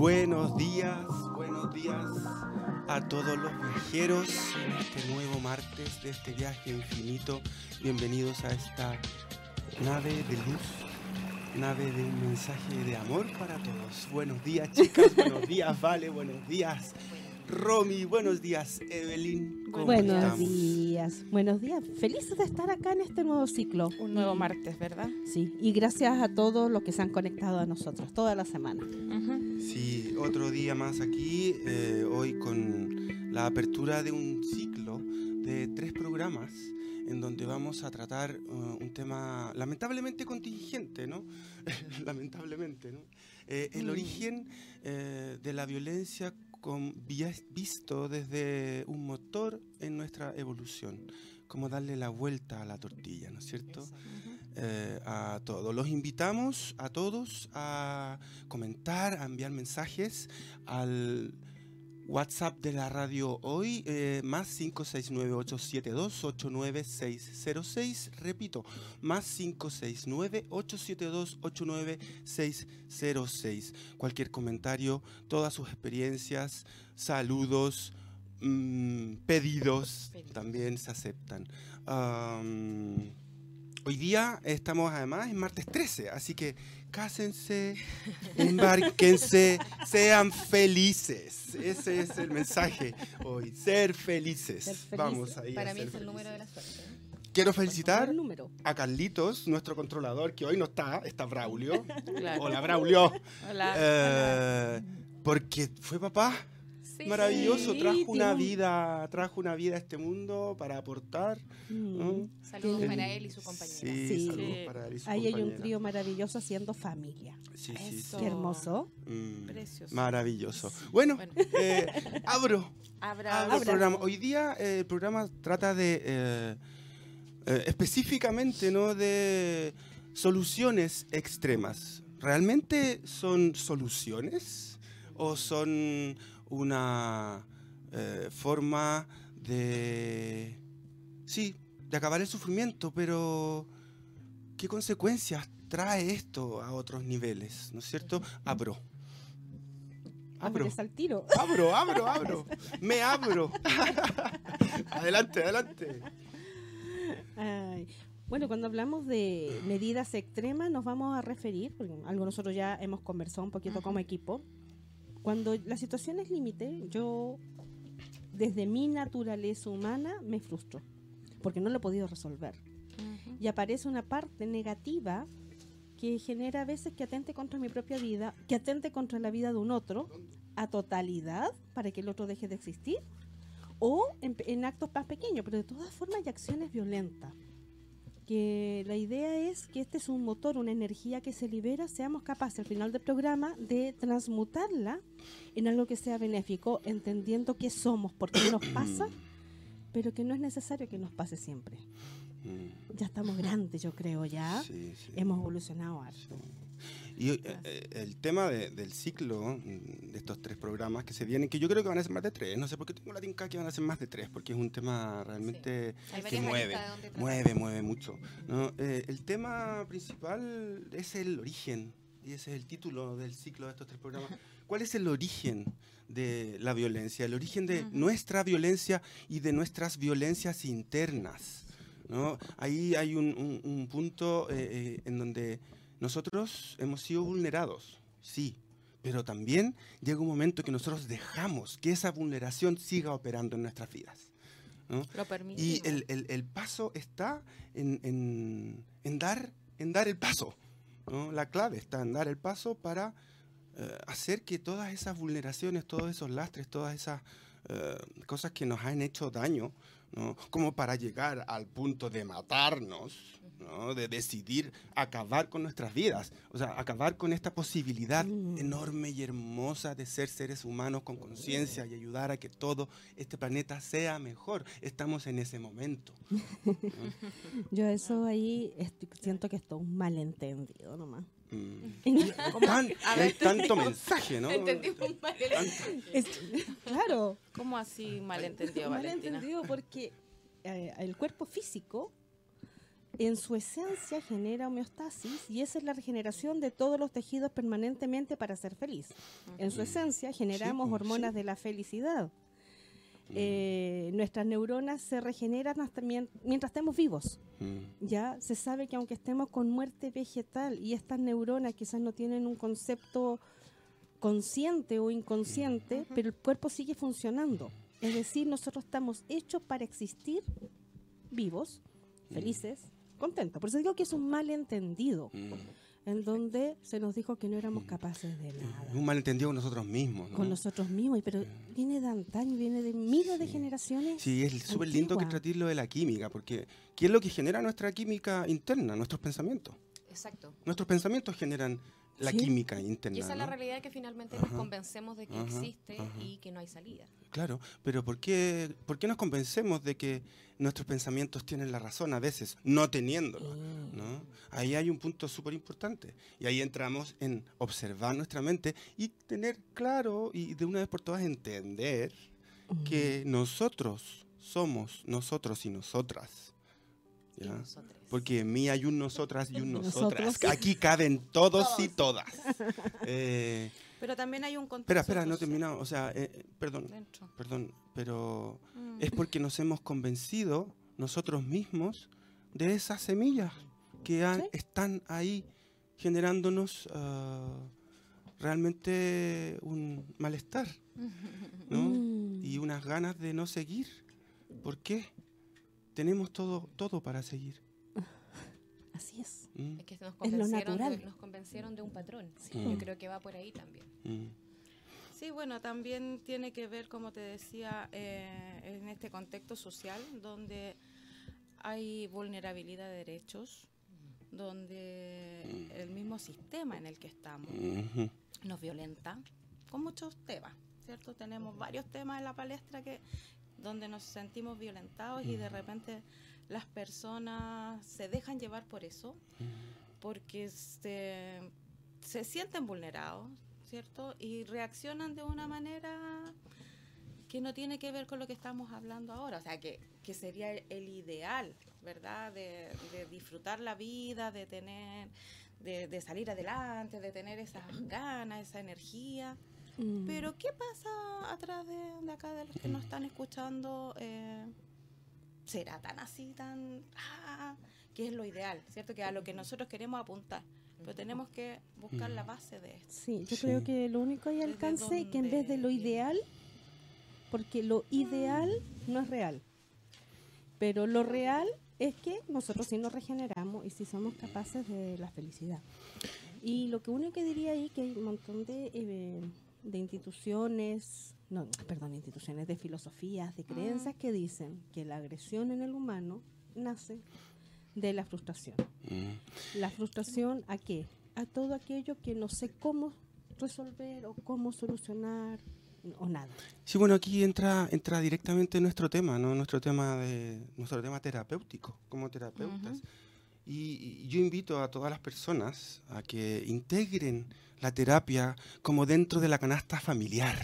Buenos días, buenos días a todos los viajeros en este nuevo martes de este viaje infinito. Bienvenidos a esta nave de luz, nave de mensaje de amor para todos. Buenos días chicas, buenos días Vale, buenos días Romy, buenos días Evelyn. ¿cómo buenos estamos? días, buenos días. Felices de estar acá en este nuevo ciclo. Un nuevo martes, ¿verdad? Sí, y gracias a todos los que se han conectado a nosotros toda la semana. Sí, otro día más aquí, eh, hoy con la apertura de un ciclo de tres programas en donde vamos a tratar uh, un tema lamentablemente contingente, ¿no? lamentablemente, ¿no? Eh, el mm. origen eh, de la violencia con, visto desde un motor en nuestra evolución, como darle la vuelta a la tortilla, ¿no es cierto? Eh, a todos. Los invitamos a todos a comentar, a enviar mensajes al WhatsApp de la radio hoy, eh, más 569-872-89606. Repito, más 569-872-89606. Cualquier comentario, todas sus experiencias, saludos, mmm, pedidos, pedidos, también se aceptan. Um, Hoy día estamos además en martes 13, así que cásense, embarquense, sean felices. Ese es el mensaje hoy, ser felices. Vamos ahí. Para a mí ser es el número de la suerte. Quiero felicitar a Carlitos, nuestro controlador, que hoy no está, está Braulio. Claro. Hola, Braulio. Hola. Eh, porque fue papá. Sí. Maravilloso, Sí, trajo una vida, trajo una vida a este mundo para aportar. ¿no? Saludos Sí. para él y su compañera. Sí, Sí. saludos Sí. para él y su Ahí hay un trío maravilloso haciendo familia. Sí, sí, Eso. sí. Qué hermoso. Mm, Precioso. Maravilloso. Bueno, Bueno. eh, abro, Abra, abro el programa. Hoy día eh, el programa trata de eh, eh, específicamente no de soluciones extremas. ¿Realmente son soluciones o son una eh, forma de sí de acabar el sufrimiento, pero qué consecuencias trae esto a otros niveles, ¿no es cierto? Abro. Abro. Ábrete al tiro. Abro, abro, abro. Me abro. adelante, adelante. Ay, Bueno, cuando hablamos de medidas extremas nos vamos a referir, porque algo nosotros ya hemos conversado un poquito como equipo, cuando la situación es límite, yo desde mi naturaleza humana me frustro, porque no lo he podido resolver. Y aparece una parte negativa que genera a veces que atente contra mi propia vida, que atente contra la vida de un otro, a totalidad, para que el otro deje de existir, o en, en actos más pequeños, pero de todas formas hay acciones violentas. Que la idea es que este es un motor, una energía que se libera, seamos capaces al final del programa de transmutarla en algo que sea benéfico, entendiendo qué somos, por qué nos pasa, pero que no es necesario que nos pase siempre. Mm, Ya estamos grandes, yo creo, ya. sí, sí. Hemos evolucionado harto. Y eh, eh, el tema de- del ciclo mm, de estos tres programas que se vienen, que yo creo que van a ser más de tres, no sé por qué tengo la tinca que van a ser más de tres, porque es un tema realmente Hay que mueve, mueve, mueve mucho. ¿no? Eh, el tema principal es el origen, y ese es el título del ciclo de estos tres programas. ¿Cuál es el origen de la violencia? El origen de nuestra violencia y de nuestras violencias internas. ¿no? Ahí hay un, un- un punto eh, eh, en donde nosotros hemos sido vulnerados, sí, pero también llega un momento que nosotros dejamos que esa vulneración siga operando en nuestras vidas. ¿no? Lo. Y el, el- el paso está en, en- en dar, en dar el paso. ¿no? La clave está en dar el paso para eh, hacer que todas esas vulneraciones, todos esos lastres, todas esas eh, cosas que nos han hecho daño, ¿no? como para llegar al punto de matarnos, ¿no? de decidir acabar con nuestras vidas, o sea, acabar con esta posibilidad Mm. enorme y hermosa de ser seres humanos con conciencia y ayudar a que todo este planeta sea mejor. Estamos en ese momento. Yo eso ahí estoy- siento que esto es un malentendido nomás. Mm. Tan- hay tanto mensaje, ¿no? Entendimos mal el- Es- claro, ¿Cómo así malentendido, Valentina? malentendido porque eh, el cuerpo físico en su esencia genera homeostasis y esa es la regeneración de todos los tejidos permanentemente para ser feliz. En su esencia generamos pues, hormonas sí. de la felicidad. Eh, nuestras neuronas se regeneran hasta mien- mientras estemos vivos. Mm. Ya se sabe que aunque estemos con muerte vegetal y estas neuronas quizás no tienen un concepto consciente o inconsciente, pero el cuerpo sigue funcionando. Es decir, nosotros estamos hechos para existir vivos, felices, contentos. Por eso digo que es un malentendido, Mm. en donde se nos dijo que no éramos capaces de nada. Un malentendido con nosotros mismos, ¿no? Con nosotros mismos, pero viene de antaño, viene de miles de generaciones. Sí, es súper lindo que trates lo de la química, porque ¿qué es lo que genera nuestra química interna? Nuestros pensamientos. Exacto. Nuestros pensamientos generan la Sí. química interna. Y esa es la ¿no? realidad que finalmente Ajá. nos convencemos de que Ajá, existe ajá. y que no hay salida. Claro, pero ¿por qué, ¿por qué nos convencemos de que nuestros pensamientos tienen la razón a veces, no teniéndolo? ¿no? Ahí hay un punto súper importante. Y ahí entramos en observar nuestra mente y tener claro y de una vez por todas entender que nosotros somos nosotros y nosotras. Y ¿ya? Porque en mí hay un nosotras y un nosotras. Nosotros. Aquí caben todos y todas. Eh, Pero también hay un contexto. espera, espera, no he terminado. O sea, eh, perdón, Dentro. perdón, pero Mm. es porque nos hemos convencido nosotros mismos de esas semillas que han- Sí. están ahí generándonos ah, realmente un malestar, ¿no? Mm. Y unas ganas de no seguir. ¿Por qué? Tenemos todo, todo para seguir. Así es. Mm, Es que nos lo convencieron, natural. de, nos convencieron de un patrón. Sí. Yo creo que va por ahí también. mm, Sí, bueno, también tiene que ver, como te decía, eh, en este contexto social donde hay vulnerabilidad de derechos, donde el mismo sistema en el que estamos ujú, nos violenta con muchos temas, ¿cierto? Tenemos varios temas en la palestra que donde nos sentimos violentados y de repente las personas se dejan llevar por eso, porque se, se sienten vulnerados, ¿cierto? Y reaccionan de una manera que no tiene que ver con lo que estamos hablando ahora, o sea, que, que sería el ideal, ¿verdad? De, de disfrutar la vida, de tener, de, de salir adelante, de tener esas ganas, esa energía. Mm. Pero ¿qué pasa atrás de, de acá de los que nos están escuchando? Eh, ¿Será tan así, tan... Ah, que es lo ideal, ¿cierto? Que a lo que nosotros queremos apuntar. Pero tenemos que buscar la base de esto. Sí, yo Sí. creo que lo único hay alcance que en vez de lo ideal, porque lo ideal no es real, pero lo real es que nosotros sí nos regeneramos y sí somos capaces de la felicidad. Y lo que único que diría ahí que hay un montón de, eh, de instituciones, no, perdón, instituciones de filosofías, de creencias que dicen que la agresión en el humano nace de la frustración. mm. ¿La frustración a qué? A todo aquello que no sé cómo resolver o cómo solucionar o nada. Sí, bueno, aquí entra, entra directamente nuestro tema, ¿no? Nuestro tema de, nuestro tema terapéutico, como terapeutas. y, y yo invito a todas las personas a que integren la terapia como dentro de la canasta familiar,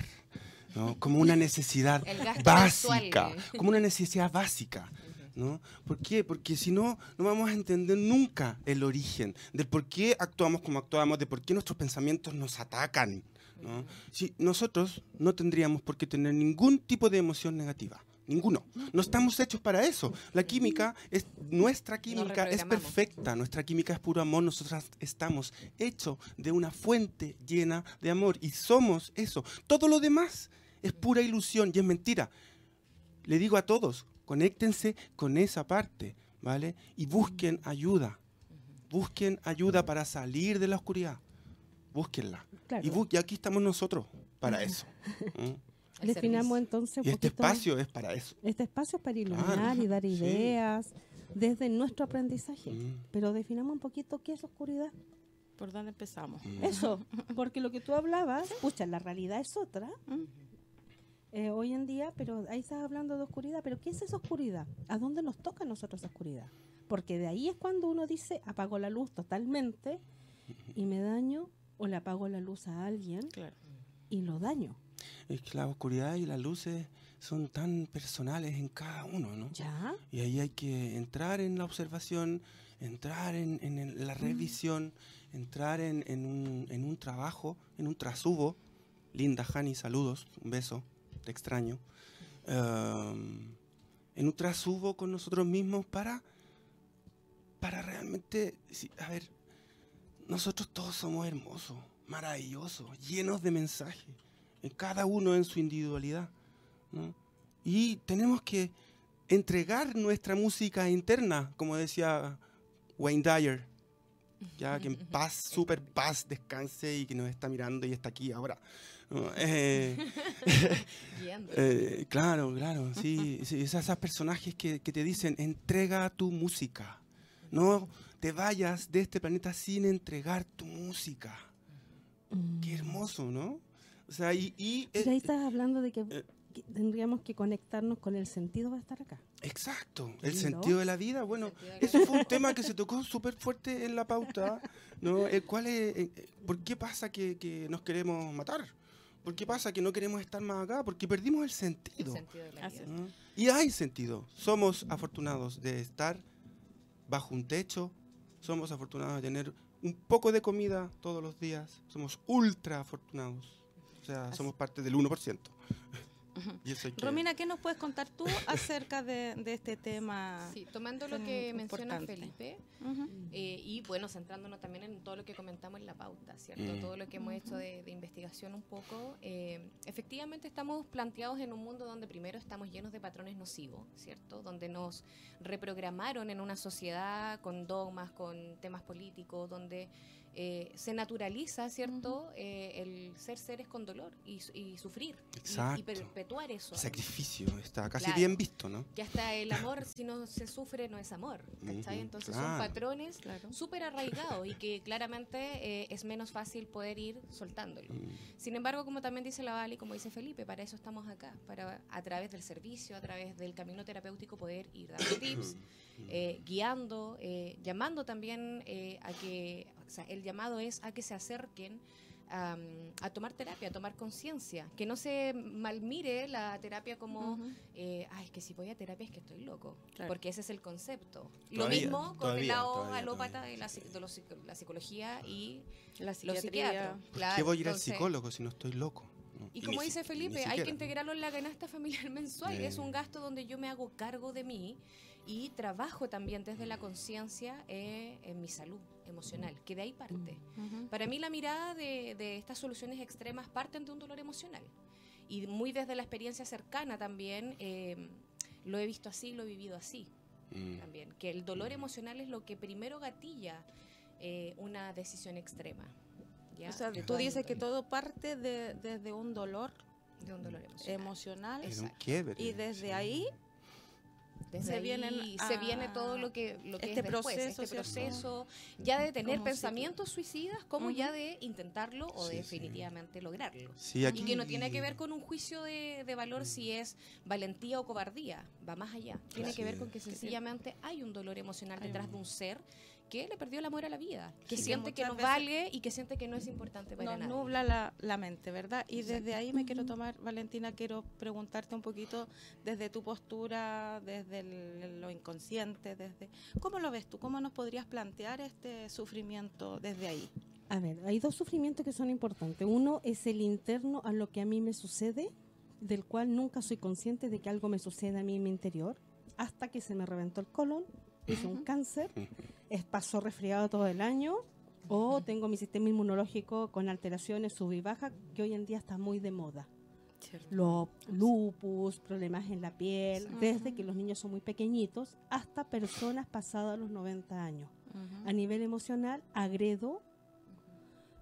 ¿no? Como una necesidad básica, mensual. como una necesidad básica. ¿No? ¿Por qué? Porque si no, no vamos a entender nunca el origen del por qué actuamos como actuamos, de por qué nuestros pensamientos nos atacan. ¿no? Si nosotros no tendríamos por qué tener ningún tipo de emoción negativa. Ninguno. No estamos hechos para eso. La química es nuestra química es perfecta. Nuestra química es puro amor. Nosotras estamos hechos de una fuente llena de amor y somos eso. Todo lo demás es pura ilusión y es mentira. Le digo a todos, conéctense con esa parte, ¿vale? Y busquen ayuda. Busquen ayuda para salir de la oscuridad. Búsquenla. Claro. Y, bu- y aquí estamos nosotros para eso. ¿Mm? Definamos entonces un Y este espacio es para eso. este espacio es para iluminar Claro, y dar sí. ideas desde nuestro aprendizaje. Mm, Pero definamos un poquito qué es oscuridad. ¿Por dónde empezamos? mm. Eso, porque lo que tú hablabas, pucha, la realidad es otra Mm. Eh, hoy en día, pero ahí estás hablando de oscuridad. Pero ¿qué es esa oscuridad? ¿A dónde nos toca a nosotros esa oscuridad? Porque de ahí es cuando uno dice, apago la luz totalmente y me daño, o le apago la luz a alguien Claro. y lo daño. Es que la oscuridad y las luces son tan personales en cada uno, ¿no? ¿Ya? Y ahí hay que entrar en la observación entrar en, en la revisión, entrar en, en un, en un trabajo, en un trasubo. Linda, Hani, saludos, un beso, extraño. Um, en un trasubo con nosotros mismos para, para realmente, a ver, nosotros todos somos hermosos, maravillosos, llenos de mensajes, en cada uno en su individualidad. Y tenemos que entregar nuestra música interna, como decía Wayne Dyer, ya que en paz, super paz, descanse y que nos está mirando y está aquí ahora. Eh, eh, claro, claro, sí, sí, esas, esas personajes que, que te dicen, entrega tu música, no te vayas de este planeta sin entregar tu música. Mm. Qué hermoso, ¿no? O sea, y... y, Pero ahí eh, estás hablando de que. Que tendríamos que conectarnos con el sentido de estar acá. exacto, el Lindo. sentido de la vida, bueno, Sentido eso fue un tema que se tocó súper fuerte en la pauta, ¿no? El cual es, eh, eh, ¿Por qué pasa que, que nos queremos matar? ¿Por qué pasa que no queremos estar más acá? Porque perdimos el El sentido. sentido de la vida. ¿no? Y hay sentido. Somos afortunados de estar bajo un techo. Somos afortunados de tener un poco de comida todos los días. Somos ultra afortunados. O sea, Así. somos parte del 1%. Y eso hay que- Romina, ¿qué nos puedes contar tú acerca de, de este tema? Sí, tomando lo que menciona. Felipe. Eh, y bueno, centrándonos también en todo lo que comentamos en la pauta, ¿cierto? Mm. Todo lo que hemos hecho de, de investigación un poco. eh, efectivamente estamos planteados en un mundo donde primero estamos llenos de patrones nocivos, ¿cierto? Donde nos reprogramaron en una sociedad con dogmas, con temas políticos, donde eh, se naturaliza, ¿cierto? Eh, el ser seres con dolor y, su- y sufrir. y- Y, perpetuar eso. Sacrificio. Está casi Claro. bien visto, ¿no? Que hasta el amor, si no se sufre, no es amor. ¿cachai? Ujú, Entonces claro. son patrones Claro. súper arraigados y que claramente eh, es menos fácil poder ir soltándolo. Mm. Sin embargo, como también dice la Vali, como dice Felipe, para eso estamos acá, para a través del servicio, a través del camino terapéutico poder ir dando tips, eh, guiando, eh, llamando también eh, a que, o sea, el llamado es a que se acerquen am, a tomar terapia, a tomar conciencia, que no se malmire la terapia como Ujú. eh, ay, que si voy a terapia es que estoy loco. Claro. Porque ese es el concepto. Lo Todavía, mismo con el lado todavía, alópata todavía. de la, de los la psicología y La psiquiatría. ¿Por qué voy a ir al psicólogo si no estoy loco? Y como dice Felipe, hay que integrarlo en la canasta familiar mensual. Eh. Es un gasto donde yo me hago cargo de mí y trabajo también desde la conciencia eh, en mi salud emocional, que de ahí parte. Ujú. Para mí la mirada de, de estas soluciones extremas parten de un dolor emocional. Y muy desde la experiencia cercana también, eh, lo he visto así, lo he vivido así Mm. también. Que el dolor emocional es lo que primero gatilla eh, una decisión extrema. ¿ya? O sea, tú dices que todo parte de- desde un dolor de un dolor emocional. emocional un quiebre. y desde sí. ahí Desde se ahí vienen se a- viene todo lo que, lo que este es después, proceso, este ¿cierto? proceso ya de tener pensamientos suicidas como ya de intentarlo o Sí, de sí. definitivamente lograrlo. Sí, aquí... Y que no tiene que ver con un juicio de, de valor si es valentía o cobardía, va más allá. Tiene Así que ver con que sencillamente hay un dolor emocional detrás de un ser que le perdió el amor a la vida, que Y que siente que, muchas no veces vale y que siente que no es importante para nos nadie. nubla la, la mente, ¿verdad? Y Exacto. desde ahí me quiero tomar, Valentina, quiero preguntarte un poquito desde tu postura, desde el- lo inconsciente, desde ¿cómo lo ves tú? ¿Cómo nos podrías plantear este sufrimiento desde ahí? A ver, hay dos sufrimientos que son importantes. Uno es el interno a lo que a mí me sucede, del cual nunca soy consciente de que algo me sucede a mí en mi interior, hasta que se me reventó el colon, hice un cáncer, es, pasó resfriado todo el año, o tengo mi sistema inmunológico con alteraciones sub y baja, que hoy en día está muy de moda. Los lupus, problemas en la piel, Sí. desde que los niños son muy pequeñitos hasta personas pasadas los 90 años a nivel emocional agredo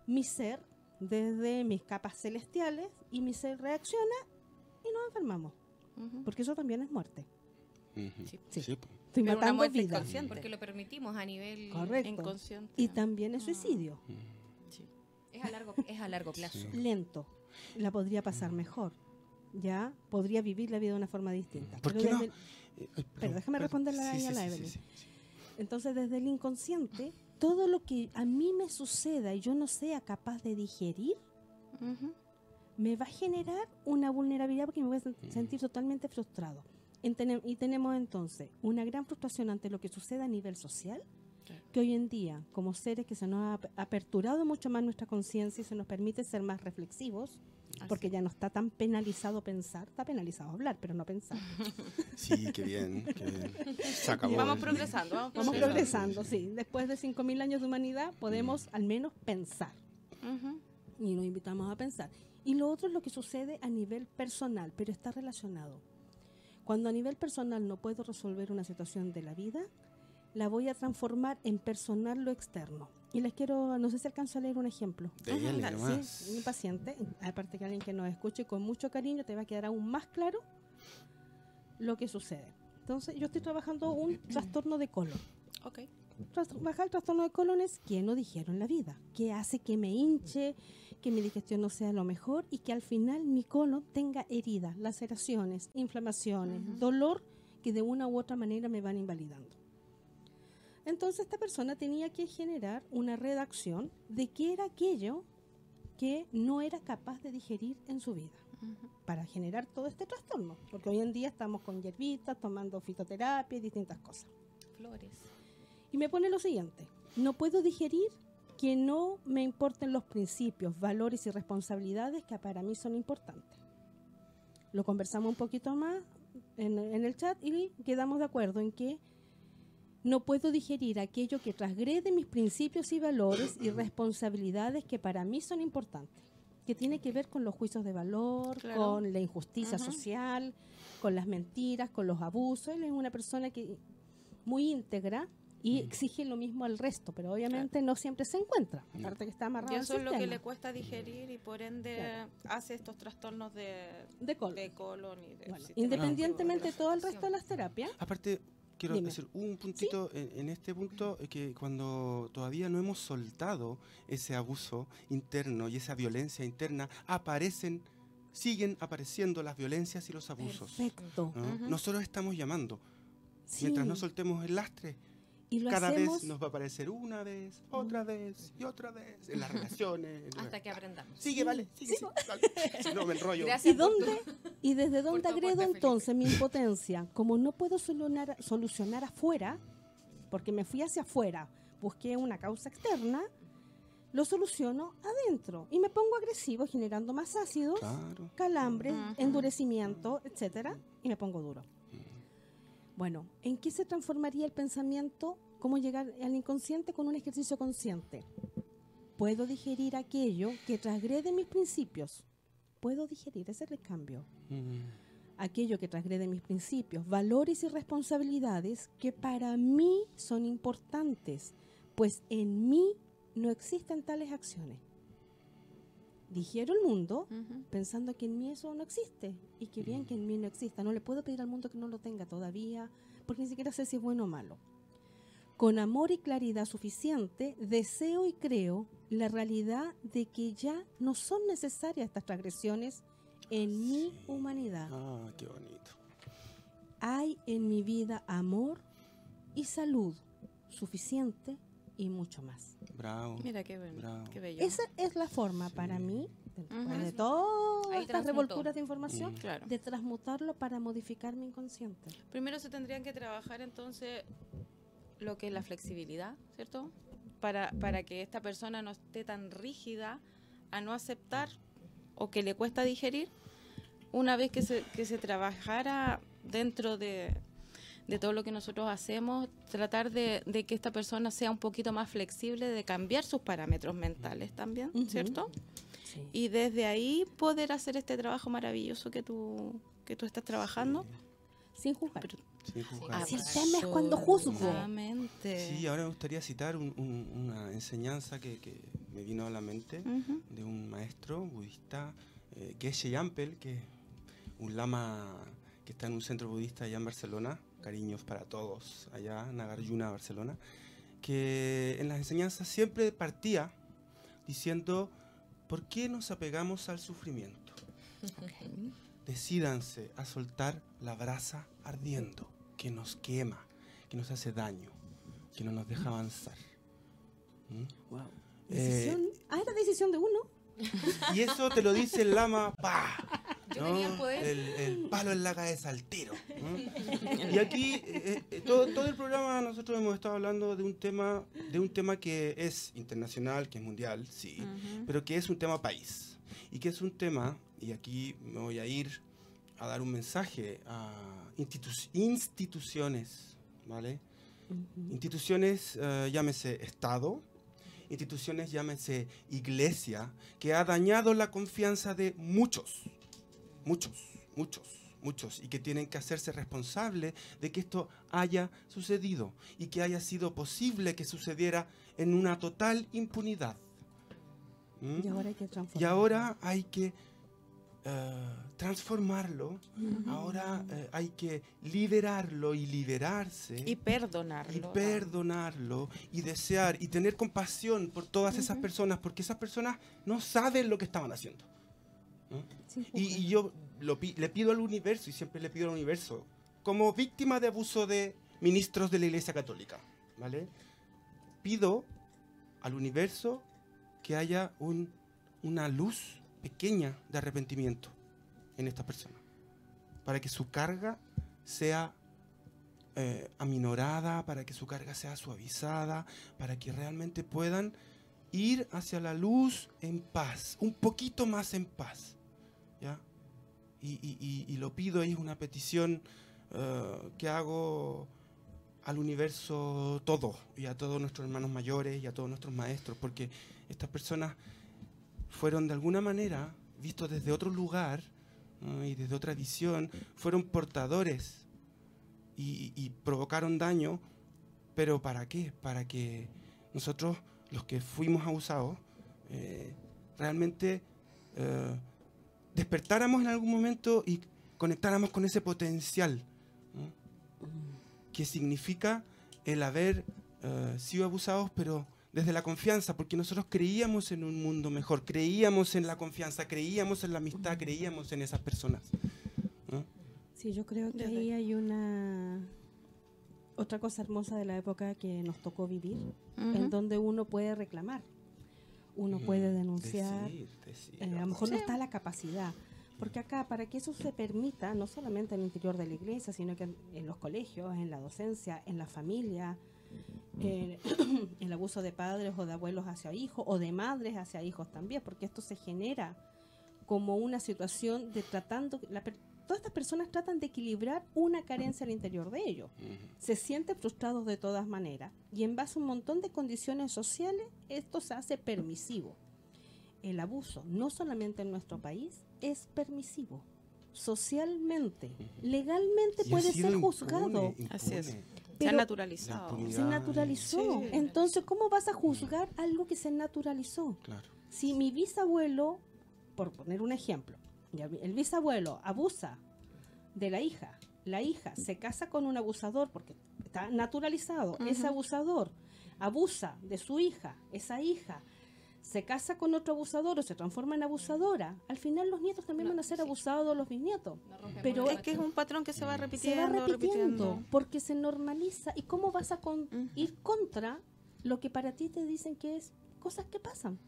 mi ser desde mis capas celestiales y mi ser reacciona y nos enfermamos, porque eso también es muerte. Sí. Sí. Sí, po. Estoy Pero una matando muerte vida. inconsciente. Porque lo permitimos a nivel... Correcto. Inconsciente. Y también es Ah. suicidio, Mm. Sí. Es a largo, es a largo plazo. Sí. lento. La podría pasar mejor. Ya podría vivir la vida de una forma distinta. ¿Por Pero qué no? el- Eh, ay, Pero déjame responderle a sí, sí, la sí, Evelyn. sí, sí. Entonces, desde el inconsciente, todo lo que a mí me suceda y yo no sea capaz de digerir, Ujú. me va a generar una vulnerabilidad porque me voy a sen- sentir totalmente frustrado. Y tenemos entonces una gran frustración ante lo que sucede a nivel social que hoy en día, como seres que se nos ha ap- aperturado mucho más nuestra conciencia y se nos permite ser más reflexivos, porque ya no está tan penalizado pensar, está penalizado hablar, pero no pensar. Sí, qué bien, qué bien. Se acabó. Vamos progresando, vamos, Vamos Sí. progresando, sí. Después de 5.000 años de humanidad podemos al menos pensar. Ujú. y nos invitamos a pensar. Y lo otro es lo que sucede a nivel personal, pero está relacionado. Cuando a nivel personal no puedo resolver una situación de la vida, la voy a transformar en personal lo externo. Y les quiero, no sé si alcanzo a leer un ejemplo. Ajá. Sí, mi paciente, aparte que alguien que nos escuche con mucho cariño, te va a quedar aún más claro lo que sucede. Entonces, yo estoy trabajando un trastorno de colon. Ok. Bajar el trastorno de colon es que no digiero en la vida, que hace que me hinche, que mi digestión no sea lo mejor y que al final mi colon tenga heridas, laceraciones, inflamaciones, dolor que de una u otra manera me van invalidando. Entonces esta persona tenía que generar una redacción de qué era aquello que no era capaz de digerir en su vida para generar todo este trastorno, porque hoy en día estamos con hierbitas, tomando fitoterapia y distintas cosas. Flores. Y me pone lo siguiente, no puedo digerir que no me importen los principios, valores y responsabilidades que para mí son importantes. Lo conversamos un poquito más en, en el chat y quedamos de acuerdo en que no puedo digerir aquello que transgrede mis principios y valores y responsabilidades que para mí son importantes, que tiene que ver con los juicios de valor, Claro. con la injusticia Ujú. social, con las mentiras, con los abusos. Él es una persona que muy íntegra y exige lo mismo al resto, pero obviamente no siempre se encuentra. No. Aparte que está amarrado Y al eso es lo que le cuesta digerir y por ende Claro. hace estos trastornos de, de colon. de colon y de Bueno, independientemente de todo el resto de las terapias, Aparte, quiero Dime. decir un puntito en, en este punto, eh, que cuando todavía no hemos soltado ese abuso interno y esa violencia interna, aparecen, siguen apareciendo las violencias y los abusos. perfecto. Nosotros estamos llamando. Sí, Mientras no soltemos el lastre, y lo cada hacemos vez nos va a aparecer una vez, otra vez y otra vez en las relaciones. en- Hasta que aprendamos. Sigue, vale, sigue. Si no, me enrollo. Gracias. ¿Y por dónde? ¿Y desde dónde agredo Felipe. entonces mi impotencia? Como no puedo solucionar, solucionar afuera, porque me fui hacia afuera, busqué una causa externa, lo soluciono adentro y me pongo agresivo generando más ácidos, Claro. calambres, endurecimiento, etcétera, y me pongo duro. Bueno, ¿en qué se transformaría el pensamiento? ¿Cómo llegar al inconsciente con un ejercicio consciente? Puedo digerir aquello que transgrede mis principios. Puedo digerir, ese es el cambio. Mm. Aquello que transgrede mis principios, valores y responsabilidades que para mí son importantes, pues en mí no existen tales acciones. Digiero el mundo Ujú. pensando que en mí eso no existe y que bien que en mí no exista. No le puedo pedir al mundo que no lo tenga todavía, porque ni siquiera sé si es bueno o malo. Con amor y claridad suficiente, deseo y creo la realidad de que ya no son necesarias estas transgresiones en mi humanidad. Ah, qué bonito. Hay en mi vida amor y salud suficiente y mucho más. Bravo. Mira qué, bello, Bravo. qué bello. Esa es la forma para mí, después Ujú. de todas estas revolturas de información, Mm. Claro. de transmutarlo para modificar mi inconsciente. Primero se tendrían que trabajar entonces lo que es la flexibilidad, ¿cierto? Para, para que esta persona no esté tan rígida a no aceptar o que le cuesta digerir. Una vez que se, que se trabajara dentro de, de todo lo que nosotros hacemos, tratar de, de que esta persona sea un poquito más flexible, de cambiar sus parámetros mentales también, Ujú. ¿cierto? Sí. Y desde ahí poder hacer este trabajo maravilloso que tú, que tú estás trabajando. Sin juzgar. Sin juzgar. Si el tema es cuando juzgo. Absolutamente. Sí, ahora me gustaría citar un- un- una enseñanza que, que me vino a la mente Ujú. de un maestro budista, eh, Geshe Yampel, que es un lama que está en un centro budista allá en Barcelona, cariños para todos allá, Nagarjuna, Barcelona, que en las enseñanzas siempre partía diciendo, ¿por qué nos apegamos al sufrimiento? Decídanse a soltar la brasa ardiendo, que nos quema, que nos hace daño, que no nos deja avanzar. ¿Mm? Decisión. ah, era decisión de uno. Y eso te lo dice el lama, ¡pa! Yo ¿no? tenía el poder. El, el palo en la cabeza al tiro. Y aquí, eh, eh, todo, todo el programa nosotros hemos estado hablando de un tema, de un tema que es internacional, que es mundial, sí, pero que es un tema país. Y que es un tema, y aquí me voy a ir a dar un mensaje a institu- instituciones, ¿vale? Instituciones, eh, llámese Estado, instituciones, llámese Iglesia, que ha dañado la confianza de muchos, muchos, muchos, muchos, y que tienen que hacerse responsables de que esto haya sucedido y que haya sido posible que sucediera en una total impunidad. ¿Mm? Y ahora hay que transformar. Y ahora hay que eh, transformarlo, ahora eh, hay que liberarlo y liberarse Y perdonarlo. y perdonarlo y desear y tener compasión por todas esas personas porque esas personas no saben lo que estaban haciendo. Y, y yo lo le pido al universo y siempre le pido al universo como víctima de abuso de ministros de la Iglesia Católica, ¿vale? Pido al universo que haya un- una luz pequeña de arrepentimiento en esta persona, para que su carga sea eh, aminorada, para que su carga sea suavizada, para que realmente puedan ir hacia la luz en paz, un poquito más en paz. ¿ya? Y, lo pido, es una petición eh, que hago al universo todo, y a todos nuestros hermanos mayores, y a todos nuestros maestros, porque estas personas fueron de alguna manera, vistos desde otro lugar y desde otra visión, fueron portadores y, y provocaron daño, pero ¿para qué? Para que nosotros, los que fuimos abusados, eh, realmente eh, despertáramos en algún momento y conectáramos con ese potencial, ¿no? que significa el haber eh, sido abusados, pero desde la confianza, porque nosotros creíamos en un mundo mejor, creíamos en la confianza, creíamos en la amistad, creíamos en esas personas. ¿no? Sí, yo creo que ahí hay una otra cosa hermosa de la época que nos tocó vivir, en donde uno puede reclamar, uno puede denunciar, Decir, decir, eh, a lo mejor no está la capacidad. Porque acá, para que eso se permita, no solamente en el interior de la iglesia, sino que en, en los colegios, en la docencia, en la familia, eh, el abuso de padres o de abuelos hacia hijos, o de madres hacia hijos también, porque esto se genera como una situación de tratando, la todas estas personas tratan de equilibrar una carencia al interior de ellos. Se sienten frustrados de todas maneras y en base a un montón de condiciones sociales esto se hace permisivo. El abuso, no solamente en nuestro país, es permisivo. Socialmente, legalmente Y puede ser impune, juzgado. Así es. Se ha naturalizado. Se naturalizó. Sí. Entonces, ¿cómo vas a juzgar algo que se naturalizó? Claro. Si mi bisabuelo, por poner un ejemplo, el bisabuelo abusa de la hija, la hija se casa con un abusador porque está naturalizado, ese Ujú. abusador abusa de su hija, esa hija se casa con otro abusador o se transforma en abusadora, al final los nietos también No, van a ser sí. abusados los bisnietos. No Pero Es que es un patrón que se va Se repitiendo, va repitiendo repitiendo. porque se normaliza. ¿Y cómo vas a con- ir contra lo que para ti te dicen que es cosas que pasan?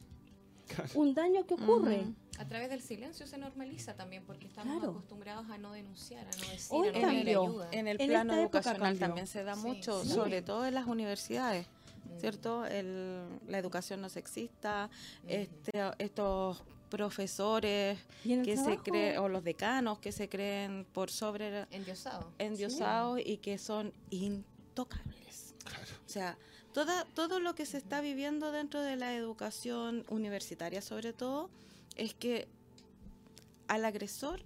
Un daño que ocurre. A través del silencio se normaliza también porque estamos Claro. acostumbrados a no denunciar, a no decir, Hoy a no pedir cambió. ayuda. En el En plano educacional cambió. también se da Sí, mucho, sí. sobre todo en las universidades, Mm. ¿cierto? El- la educación no sexista, Mm. este, estos profesores que se creen, o los decanos que se creen por sobre Endiosado. endiosados y que son intocables. Claro. O sea, toda, todo lo que se está viviendo dentro de la educación universitaria, sobre todo, es que al agresor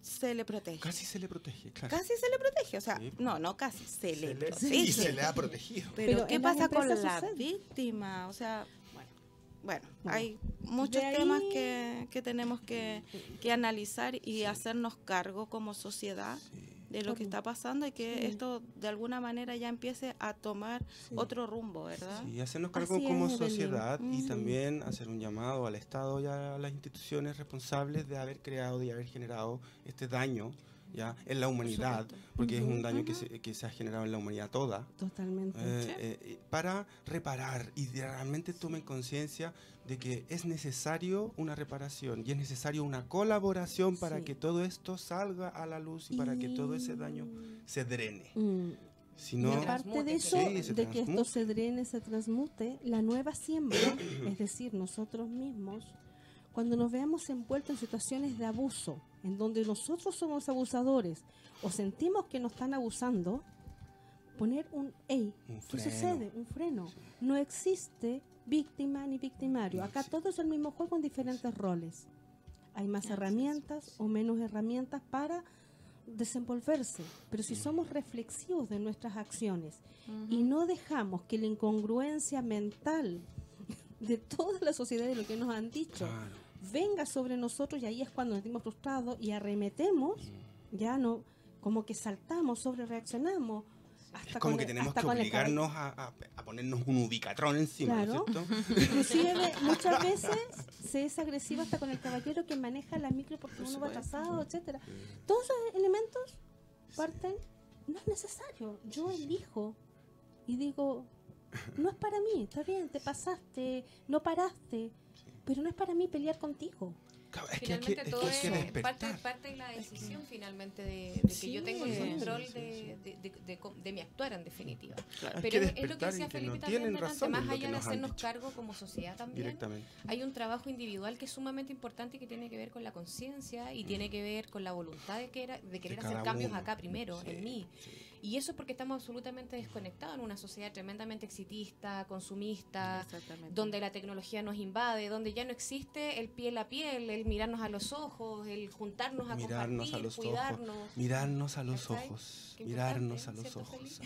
se le protege. Casi se le protege, claro. Casi se le protege, o sea, Sí. no, no casi, se, le Se le- protege. y se le ha protegido. Pero, Pero ¿qué pasa con la sucede. víctima? O sea, bueno, bueno, Bueno, hay muchos ahí- temas que, que tenemos que, que analizar y hacernos cargo como sociedad Sí, de lo que está pasando y que Sí. esto de alguna manera ya empiece a tomar sí. otro rumbo, ¿verdad? sí, hacernos cargo Así como sociedad y también hacer un llamado al Estado y a las instituciones responsables de haber creado y haber generado este daño ¿ya? En la humanidad, porque es un daño que se, que se ha generado en la humanidad toda. Totalmente. Eh, eh, para reparar y de- realmente tomen conciencia de que es necesario una reparación y es necesario una colaboración para Sí. que todo esto salga a la luz y para que todo ese daño se drene. Mm, Si y no, Mientras- aparte de eso, sí, de que esto se drene, se transmute, la nueva siembra, es decir, nosotros mismos, cuando nos veamos envueltos en situaciones de abuso, en donde nosotros somos abusadores o sentimos que nos están abusando, poner un ey, Un ¿qué freno. sucede? Un freno. No existe víctima ni victimario. Acá existe. todo es el mismo juego en diferentes roles. Hay más herramientas o menos herramientas para desenvolverse, pero si somos reflexivos de nuestras acciones y no dejamos que la incongruencia mental de toda la sociedad y lo que nos han dicho Claro. Venga sobre nosotros y ahí es cuando nos sentimos frustrados y arremetemos, ya no, como que saltamos, sobre reaccionamos. Hasta Es como con que tenemos que obligarnos a, a- a ponernos un ubicatrón encima, Claro. ¿no es cierto? Inclusive muchas veces se es agresivo hasta con el caballero que maneja la micro porque Por uno va atrasado, etcétera. Todos esos elementos parten, no es necesario. Yo elijo y digo, no es para mí, está bien, te pasaste, no paraste, pero no es para mí pelear contigo. Es que Finalmente es que todo es que parte, parte de la decisión finalmente de, de que Sí, yo tengo el sí, control sí, de, de- de- de co- de mi actuar en definitiva. Pero es lo que decía Felipe no también razón más allá de hacernos cargo como sociedad también, hay un trabajo individual que es sumamente importante y que tiene que ver con la conciencia y tiene que ver con la voluntad de, que era- de querer hacer cambios uno. acá primero, Sí, en mí. Y eso es porque estamos absolutamente desconectados en una sociedad tremendamente exitista, consumista, donde la tecnología nos invade, donde ya no existe el piel a piel, el mirarnos a los ojos, el juntarnos a Mirarnos compartir, a los ojos. cuidarnos. Mirarnos a los ojos. Mirarnos a los ¿cierto, ojos.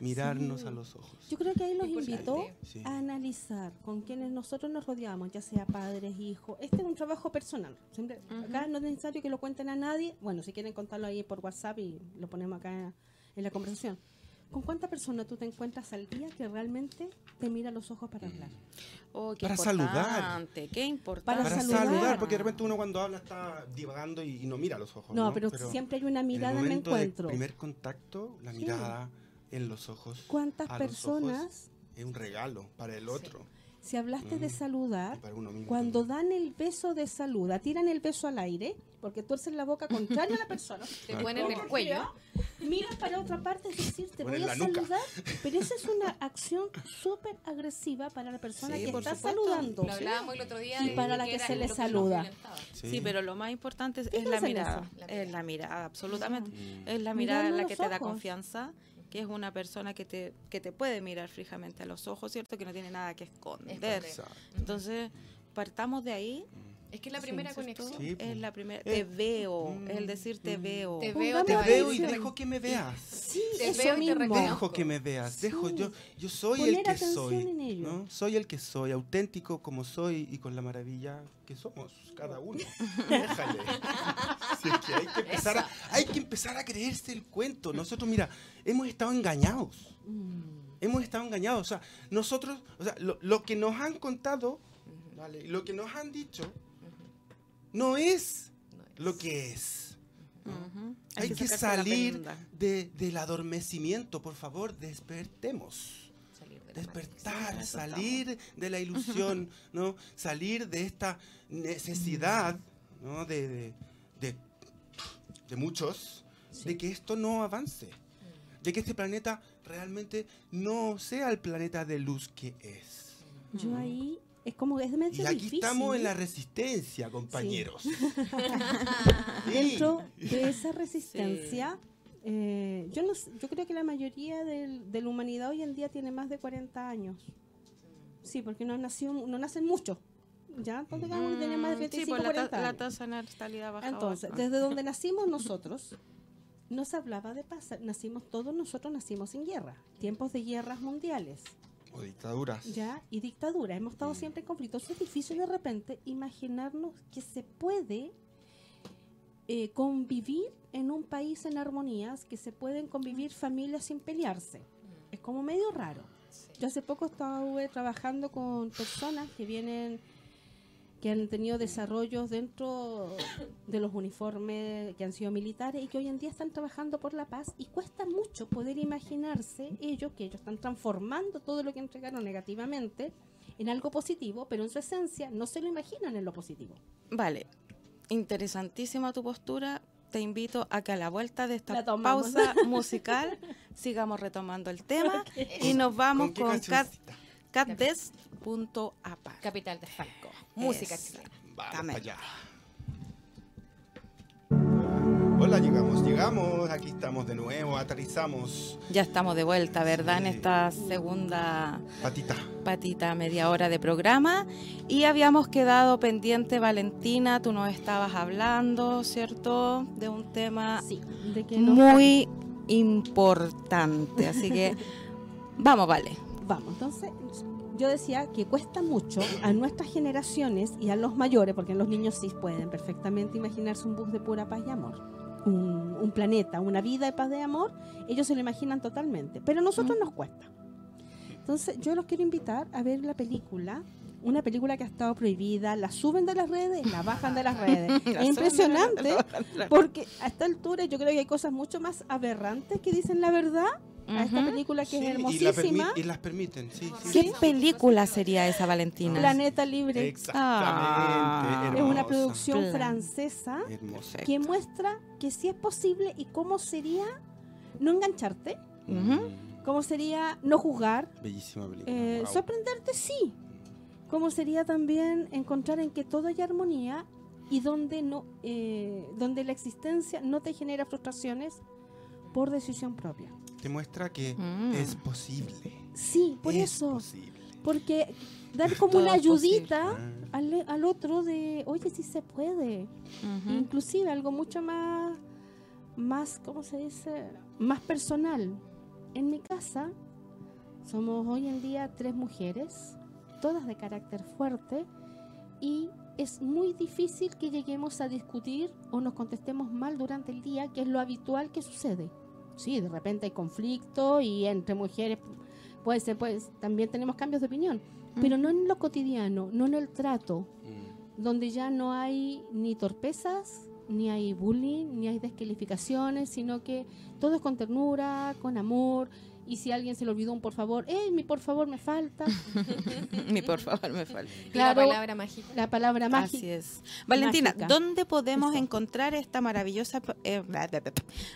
Mirarnos Sí. a los ojos. Yo creo que ahí los invitó Sí. a analizar con quienes nosotros nos rodeamos, ya sea padres, hijos. Este es un trabajo personal. Siempre, Acá no es necesario que lo cuenten a nadie. Bueno, si quieren contarlo ahí por WhatsApp y lo ponemos acá en la conversación. ¿Con cuántas personas tú te encuentras al día que realmente te mira a los ojos para hablar? Oh, qué Para saludar. Qué importante. Para Para saludar. saludar. porque de repente uno cuando habla está divagando y, y no mira a los ojos. No, No, pero, siempre hay una mirada en en el el momento de encuentro. primer contacto, la Sí. mirada en los ojos ¿Cuántas a los personas, ojos es un regalo para el otro si hablaste de saludar, cuando dan el beso de salud, tiran el beso al aire, porque tuercen la boca contraria a la persona. Te ponen en el cuello. Miras para otra parte, es decir, te voy a saludar, pero esa es una acción súper agresiva para la persona Sí, que está supuesto. saludando. Lo hablábamos el otro día. Y para la que se le saluda. Sí, pero lo más importante es, ¿Qué es la mirada. Es la mirada, absolutamente. Mm. Es la mirada la que te da ojos. confianza, que es una persona que te, que te puede mirar fijamente a los ojos, ¿cierto? Que no tiene nada que esconder. Esconder. Exacto. Entonces, partamos de ahí. Es que es la Sí, primera ¿cierto? conexión. Sí, Es pues. la primera. Eh, Te veo, mm, es el decir te mm. veo. Te veo, te Te veo y dejo que me veas. Sí, Te eso veo y te mismo. reconozco. Dejo que me veas, dejo Sí. yo, yo soy Poner el que soy, en ello. ¿no? Soy el que soy, auténtico como soy y con la maravilla que somos cada uno. Déjale. Si es que hay que empezar a, hay que empezar a creerse el cuento. Nosotros, mira, hemos estado engañados. Mm. Hemos estado engañados. O sea, nosotros, o sea, lo, lo que nos han contado, ¿vale? lo que nos han dicho, no es No es. lo que es. Hay, que, salir de, del adormecimiento, por favor, despertemos. Salir de la Despertar, salir de la ilusión, ¿no? Salir de esta necesidad, ¿no? De, de, de- de muchos, de que esto no avance, de que este planeta realmente no sea el planeta de luz que es. Yo ahí es como es Y aquí difícil. estamos en la resistencia, compañeros. Sí. dentro de esa resistencia, eh, yo, no, sé- yo creo que la mayoría del- de la humanidad hoy en día tiene más de 40 años. Sí, porque no, nació, no nacen muchos. ¿Ya? Entonces, digamos que más de Mm, 35, sí, pues la, 40 ta- la años. tasa de natalidad baja. Entonces, desde donde nacimos nosotros, no se hablaba de paz. Nacimos, todos nosotros nacimos en guerra. Tiempos de guerras mundiales. O dictaduras. ¿ya? Y dictadura. Hemos estado siempre en conflicto. Entonces es difícil de repente imaginarnos que se puede eh, convivir en un país en armonías, que se pueden convivir familias sin pelearse. Es como medio raro. Sí. Yo hace poco estuve trabajando con personas que vienen que han tenido desarrollos dentro de los uniformes que han sido militares y que hoy en día están trabajando por la paz. Y cuesta mucho poder imaginarse ellos que ellos están transformando todo lo que entregaron negativamente en algo positivo, pero en su esencia no se lo imaginan en lo positivo. Vale, interesantísima tu postura. Te invito a que a la vuelta de esta pausa musical sigamos retomando el tema y nos vamos qué con Cat, cancioncita? catdes.apa. Capital de Falco. Música chilena. Vamos allá. Hola, llegamos, llegamos. Aquí estamos de nuevo, aterrizamos. Ya estamos de vuelta, ¿verdad? En esta segunda Patita. patita, media hora de programa. Y habíamos quedado pendiente, Valentina, tú nos estabas hablando, ¿cierto? De un tema Sí, de que no- muy importante. Así que vamos, vale. Vamos, entonces yo decía que cuesta mucho a nuestras generaciones y a los mayores, porque los niños sí pueden perfectamente imaginarse un bus de pura paz y amor. Un, un planeta, una vida de paz y amor, ellos se lo imaginan totalmente, pero a nosotros nos cuesta. Entonces yo los quiero invitar a ver la película, una película que ha estado prohibida, la suben de las redes, la bajan de las redes. es impresionante porque a esta altura yo creo que hay cosas mucho más aberrantes que dicen la verdad a esta película que Sí, es y, la hermosísima. y las permiten, sí, sí. ¿Qué sí. película sería esa, Valentina? Planeta Libre. Exactamente. Ah. Es una producción Plan. francesa Hermosa. que muestra que sí es posible y cómo sería no engancharte, Ujú. Mm, cómo sería no juzgar, Bellísima película. eh, wow. sorprenderte sí, cómo sería también encontrar en que todo hay armonía y donde no, eh, donde la existencia no te genera frustraciones por decisión propia. Te muestra que Mm. es posible. Sí, por es eso, posible. porque dar como Todo una ayudita Ah. al, al otro de, oye, sí se puede. Ujú. inclusive algo mucho más, más, ¿cómo se dice? Más personal. En mi casa somos hoy en día tres mujeres, todas de carácter fuerte, y es muy difícil que lleguemos a discutir o nos contestemos mal durante el día, que es lo habitual que sucede. Sí, de repente hay conflicto y entre mujeres puede ser, pues también tenemos cambios de opinión, pero no en lo cotidiano, no en el trato, Mm. donde ya no hay ni torpezas, ni hay bullying, ni hay descalificaciones, sino que todo es con ternura, con amor. Y si alguien se le olvidó un por favor, ¡eh, mi por favor me falta! Mi por favor, me falta. Claro. La palabra mágica. La palabra Así mágica. es. Valentina, Mágica. ¿dónde podemos encontrar esta maravillosa eh,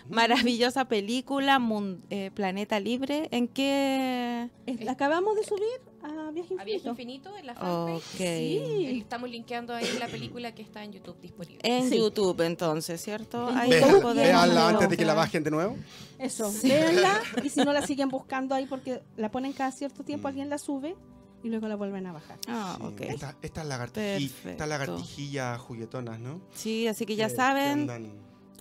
maravillosa película Mun- eh, Planeta Libre? ¿En qué? La acabamos de subir a Viaje A Viaje Infinito. Infinito en la fanpage. Ok. Eh, Estamos linkeando ahí la película que está en YouTube disponible. En Sí. YouTube, entonces, ¿cierto? En Ahí podemos véanla antes de que la bajen de nuevo. Eso, véanla y si no la siguen buscando ahí porque la ponen cada cierto tiempo, Mm. alguien la sube y luego la vuelven a bajar. Ah, Sí, ok. Esta- Estas lagartiji- Perfecto. estas lagartijillas juguetonas, ¿no? Sí, así que ya Que- que saben, andan-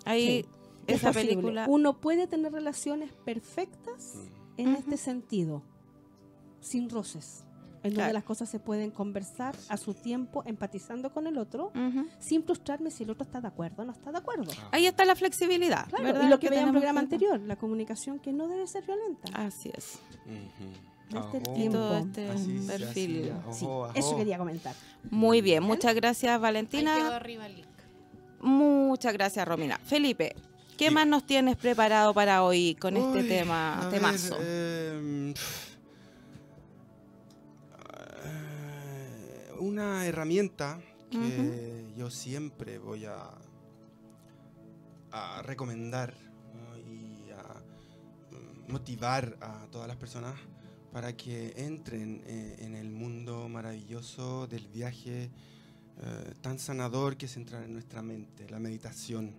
ahí Es esa película. Uno puede tener relaciones perfectas Mm. en este sentido, sin roces, en donde Claro. las cosas se pueden conversar a su tiempo, empatizando con el otro, sin frustrarme si el otro está de acuerdo o no está de acuerdo. Ahí está la flexibilidad, Claro, ¿verdad? y lo que veía en el programa anterior, la comunicación que no debe ser violenta. Así es. Ujú. Este Ajo. tiempo. Todo este Así, perfil. así, Sí, ajo, eso quería comentar. Muy bien, muchas gracias Valentina. arriba el link. Muchas gracias Romina. Felipe, ¿qué Sí. más nos tienes preparado para hoy con este tema, temazo? ver, em, eh, una herramienta que yo siempre voy a, a recomendar ¿no? y a mm, motivar a todas las personas para que entren eh, en el mundo maravilloso del viaje eh, tan sanador que es entrar en nuestra mente, la meditación.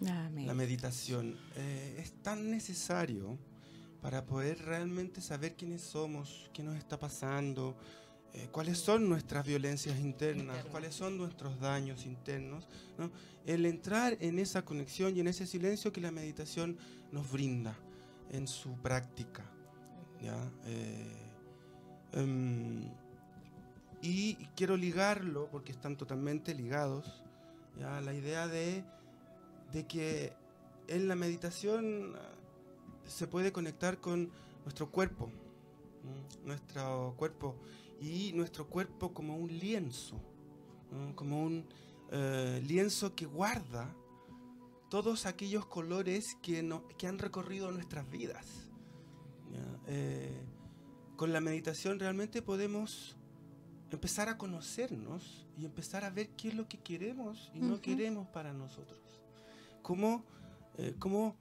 La meditación eh, es tan necesario para poder realmente saber quiénes somos, qué nos está pasando, eh, cuáles son nuestras violencias internas, cuáles son nuestros daños internos. ¿no? El entrar en esa conexión y en ese silencio que la meditación nos brinda en su práctica. ¿ya? Eh, em, y quiero ligarlo, porque están totalmente ligados, ¿ya? la idea de de que en la meditación ah, se puede conectar con nuestro cuerpo, ¿no? nuestro cuerpo y nuestro cuerpo como un lienzo, ¿no? como un eh, lienzo que guarda todos aquellos colores que, no- que han recorrido nuestras vidas. Eh, con la meditación realmente podemos empezar a conocernos y empezar a ver qué es lo que queremos y no Ujú. queremos para nosotros. Cómo, eh, cómo,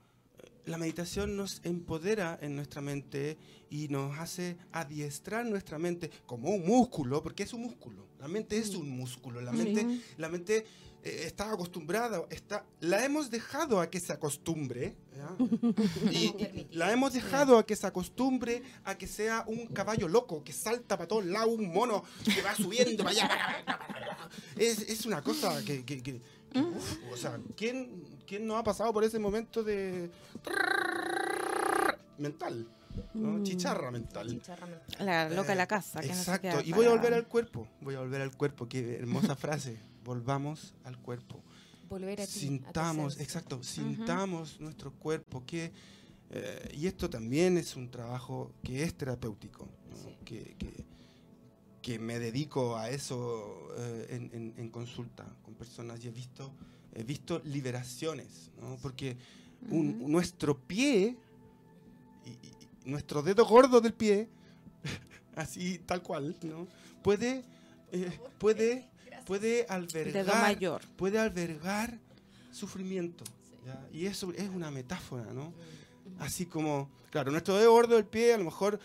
la meditación nos empodera en nuestra mente y nos hace adiestrar nuestra mente como un músculo, porque es un músculo. La mente es un músculo. La mente, Sí. la mente eh, está acostumbrada, está, la hemos dejado a que se acostumbre, y la hemos dejado a que se acostumbre a que sea un caballo loco que salta para todos lados, un mono que va subiendo para allá. Es, es una cosa que, que- que- que, uf, o sea, ¿quién, ¿quién no ha pasado por ese momento de mental? ¿no? Mm. Chicharra mental. Chicharra mental. La loca de la casa. que no se Exacto. queda y voy a volver al cuerpo. Voy a volver al cuerpo. Qué hermosa frase. Volvamos al cuerpo. Volver a ti. a tu Sintamos, exacto, sintamos nuestro cuerpo. Que, eh, y esto también es un trabajo que es terapéutico. ¿no? Sí. Que, que- que me dedico a eso eh, en, en- en consulta con personas y he visto, he visto liberaciones. ¿no? Porque un- nuestro pie, y, y- y nuestro dedo gordo del pie, así tal cual, ¿no? puede, eh, puede, puede Dedo albergar, mayor. puede albergar sufrimiento. ¿ya? Y eso es una metáfora, ¿no? Así como, claro, nuestro dedo gordo del pie a lo mejor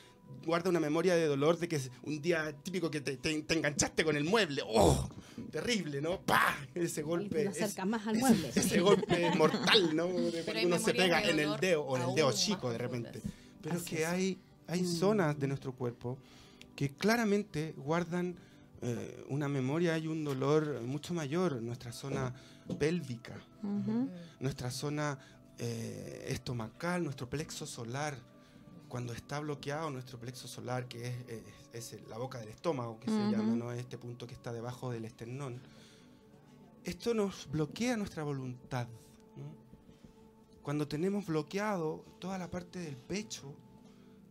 guarda una memoria de dolor de que es un día típico que te, te- te enganchaste con el mueble. ¡Oh! Terrible, ¿no? ¡Pah! Ese golpe. te es- acercas más al ese- mueble. Ese golpe mortal, ¿no? De cuando uno se pega en el dedo o en el dedo chico de repente. Pero es que hay, hay Mm. zonas de nuestro cuerpo que claramente guardan eh, una memoria y un dolor mucho mayor. Nuestra zona pélvica. Mm. nuestra zona eh, estomacal, nuestro plexo solar. Cuando está bloqueado nuestro plexo solar, que es, es- es la boca del estómago, que se llama, ¿no? este punto que está debajo del esternón, esto nos bloquea nuestra voluntad. ¿no? Cuando tenemos bloqueado toda la parte del pecho,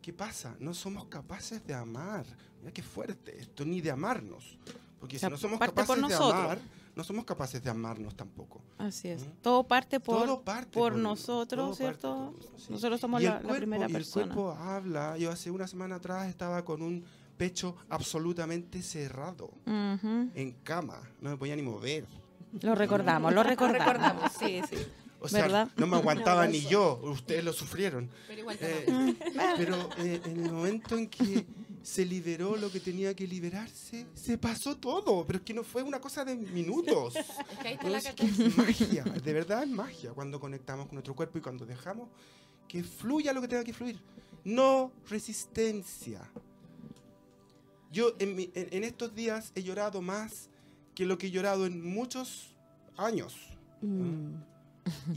¿qué pasa? No somos capaces de amar. Mira qué fuerte esto, ni de amarnos. Porque si no somos capaces de amar, no somos capaces de amarnos tampoco. Así es. ¿Mm? Todo parte por, todo parte por todo nosotros, ¿cierto? nosotros, sí. Nosotros somos Y el la, primera y persona. El cuerpo habla. Yo hace una semana atrás estaba con un pecho absolutamente cerrado, en cama, no me podía ni mover. Lo recordamos, lo recordamos. recordamos. Sí, sí. O sea, ¿Verdad? no me aguantaba ni yo, ustedes lo sufrieron. Pero igual te Eh, pero eh, en el momento en que se liberó lo que tenía que liberarse, se pasó todo. Pero es que no fue una cosa de minutos. Es que ahí está No, la es que catarsis. es magia, de verdad es magia cuando conectamos con nuestro cuerpo y cuando dejamos que fluya lo que tenga que fluir. No resistencia. Yo en, mi- en- en estos días he llorado más que lo que he llorado en muchos años. Mm.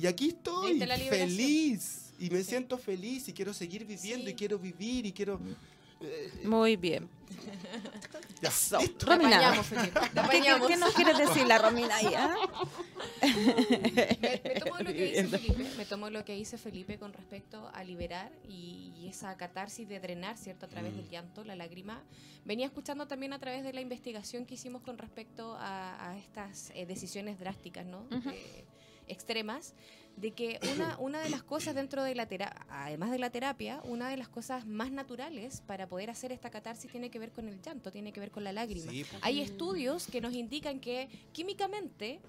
Y aquí estoy feliz. Y me siento feliz y quiero seguir viviendo Sí. y quiero vivir y quiero... Muy bien. ya. Te Romina. apañamos, ¿Qué, qué, apañamos. qué nos quieres decir la Romina ahí? ah? me, me tomo lo que dice. Felipe, me tomo lo que dice Felipe con respecto a liberar y, y esa catarsis de drenar, ¿cierto? A través Mm. del llanto, la lágrima. Venía escuchando también a través de la investigación que hicimos con respecto a, a estas eh, decisiones drásticas, ¿no? Eh, extremas, de que una, una de las cosas dentro de la terapia, además de la terapia, una de las cosas más naturales para poder hacer esta catarsis tiene que ver con el llanto, tiene que ver con la lágrima. Sí, pues. Hay estudios que nos indican que químicamente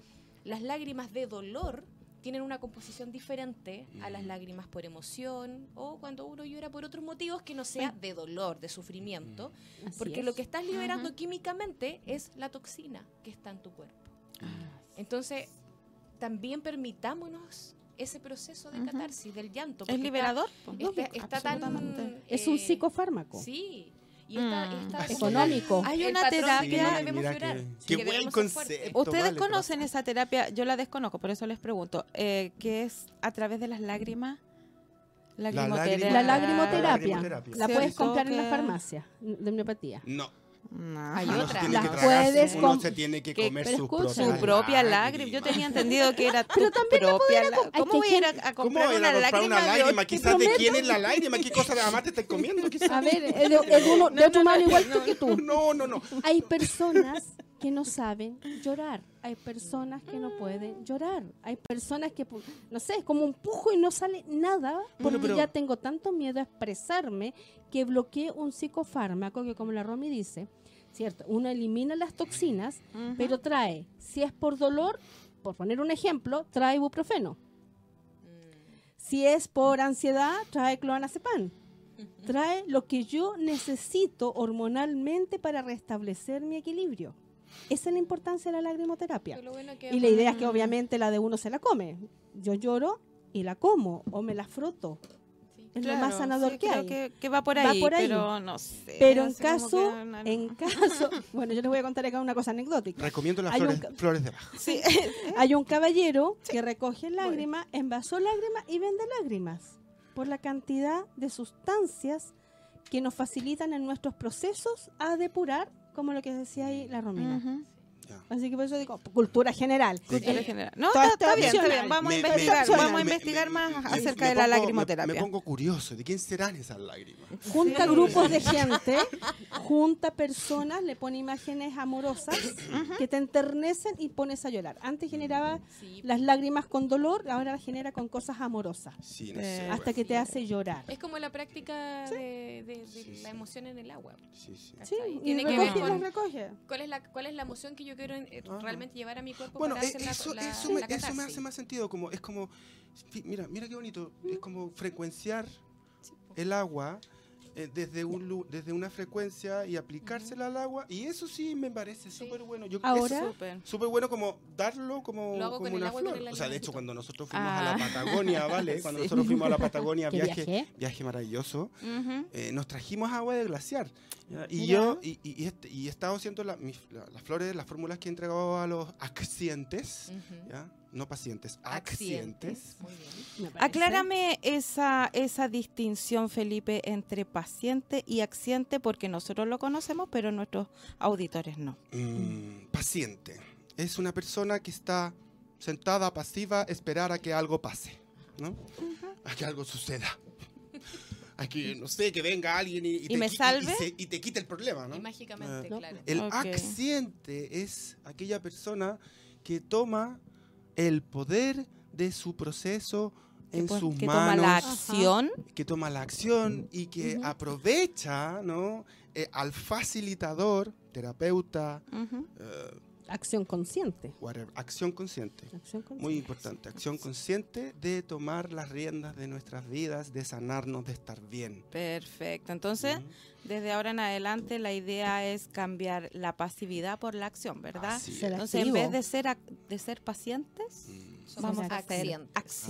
las lágrimas de dolor tienen una composición diferente a las Mm. lágrimas por emoción o cuando uno llora por otros motivos que no sea de dolor, de sufrimiento, Así porque es. lo que estás liberando químicamente es la toxina que está en tu cuerpo. Ah, Entonces, también permitámonos ese proceso de catarsis, del llanto. ¿Es liberador? Está, está- está tan... Es un psicofármaco. Sí. Y está, Mm. está como Económico. Hay el una que terapia- no llorar, que- qué buen concepto. Ustedes vale, conocen esa terapia, yo la desconozco, por eso les pregunto, eh, que es a través de las lágrimas. Lagrimoterapia. La La lagrimoterapia. lagrimoterapia. La puedes comprar en la farmacia de homeopatía. No. No. Hay otra. se tiene Las puedes uno se tiene que comer pero Su propia lágrima. Yo tenía entendido que era tu propia lágrima. ¿Cómo voy a ir a, gente- a ¿Cómo comprar una lágrima? una de lágrima? otro? Quizás de quién es la lágrima, qué cosa de la más te estás comiendo. quizás. A ver, es de, es de uno, de otro humano igual tú que tú. No, no, no. Hay personas que no saben llorar. Hay personas que no pueden llorar. Hay personas que, no sé, es como un pujo y no sale nada porque pero- ya tengo tanto miedo a expresarme que bloqueé un psicofármaco que, como la Romy dice, cierto, uno elimina las toxinas, pero trae, si es por dolor, por poner un ejemplo, trae ibuprofeno. Si es por ansiedad, trae cloanazepam. Trae lo que yo necesito hormonalmente para restablecer mi equilibrio. Esa es la importancia de la lagrimoterapia. Bueno que Y la idea es que obviamente la de uno se la come. Yo lloro y la como o me la froto. Sí. Es Claro, lo más sanador sí, que creo hay. Que, que va por Va ahí, por ahí. pero no sé. Pero en caso, que no- en caso, bueno, yo les voy a contar acá una cosa anecdótica. Recomiendo las un flores, flores de Bach. Sí. Hay un caballero que recoge lágrimas, envasó lágrimas y vende lágrimas por la cantidad de sustancias que nos facilitan en nuestros procesos a depurar, como lo que decía ahí la Romina. Así que por eso digo, cultura general. Cultura Eh, general. No, está, está está bien, está bien. Vamos a Me- me- investigar, me- vamos a investigar me- más me- acerca me de la pongo- lagrimoterapia. Me, me pongo curioso, ¿de quién serán esas lágrimas? junta grupos de gente, junta personas, le pone imágenes amorosas que te enternecen y pones a llorar. Antes generaba Sí, las lágrimas con dolor, ahora las genera con cosas amorosas, Sí, no Eh, sé. hasta bueno. que te hace llorar. Es como la práctica de, de- de Sí, sí. la emoción en el agua. Sí, sí. Sí, Tiene que ver con recoge. cuál es la cuál es la emoción que yo quiero eh, realmente llevar a mi cuerpo Bueno, para eh, hacer la, eso, la- eso, me, la eso me hace más sentido. Como, es como, mira, mira qué bonito. Es como frecuenciar el agua eh, desde, un, desde una frecuencia y aplicársela al agua. Y eso sí me parece Sí. súper bueno. Yo, Ahora- Súper. súper bueno como darlo como, Lo hago como con el una agua y con flor. el O sea, de hecho, cuando nosotros fuimos Ah. a la Patagonia, ¿vale? Cuando Sí. nosotros fuimos a la Patagonia, ¿Qué viaje, viaje? viaje maravilloso, Ujú. eh, nos trajimos agua de glaciar. Y Mira. yo, y, y, y este- y he estado haciendo la- mis- la- las flores, las fórmulas que he entregado a los accidentes, Ujú. ¿ya? No pacientes, accidentes. Me. Aclárame esa, esa distinción, Felipe, entre paciente y accidente, porque nosotros lo conocemos, pero nuestros auditores no. Mm, paciente. Es una persona que está sentada, pasiva, esperar a que algo pase, ¿no? A que algo suceda. A que, no sé, que venga alguien y, ¿Y me qui- salve? se- y te quite el problema, ¿no? Y mágicamente, No. claro. El accidente es aquella persona que toma el poder de su proceso en que, sus que manos, toma la acción. que toma la acción y que aprovecha, ¿no? Eh, al facilitador, terapeuta, eh, Acción consciente. whatever, acción consciente. Acción consciente. Muy importante, acción consciente de tomar las riendas de nuestras vidas, de sanarnos, de estar bien. Perfecto. Entonces, desde ahora en adelante, la idea es cambiar la pasividad por la acción, ¿verdad? Así. Entonces, en vez de ser, ac- de ser pacientes, Mm. Somos vamos a ser.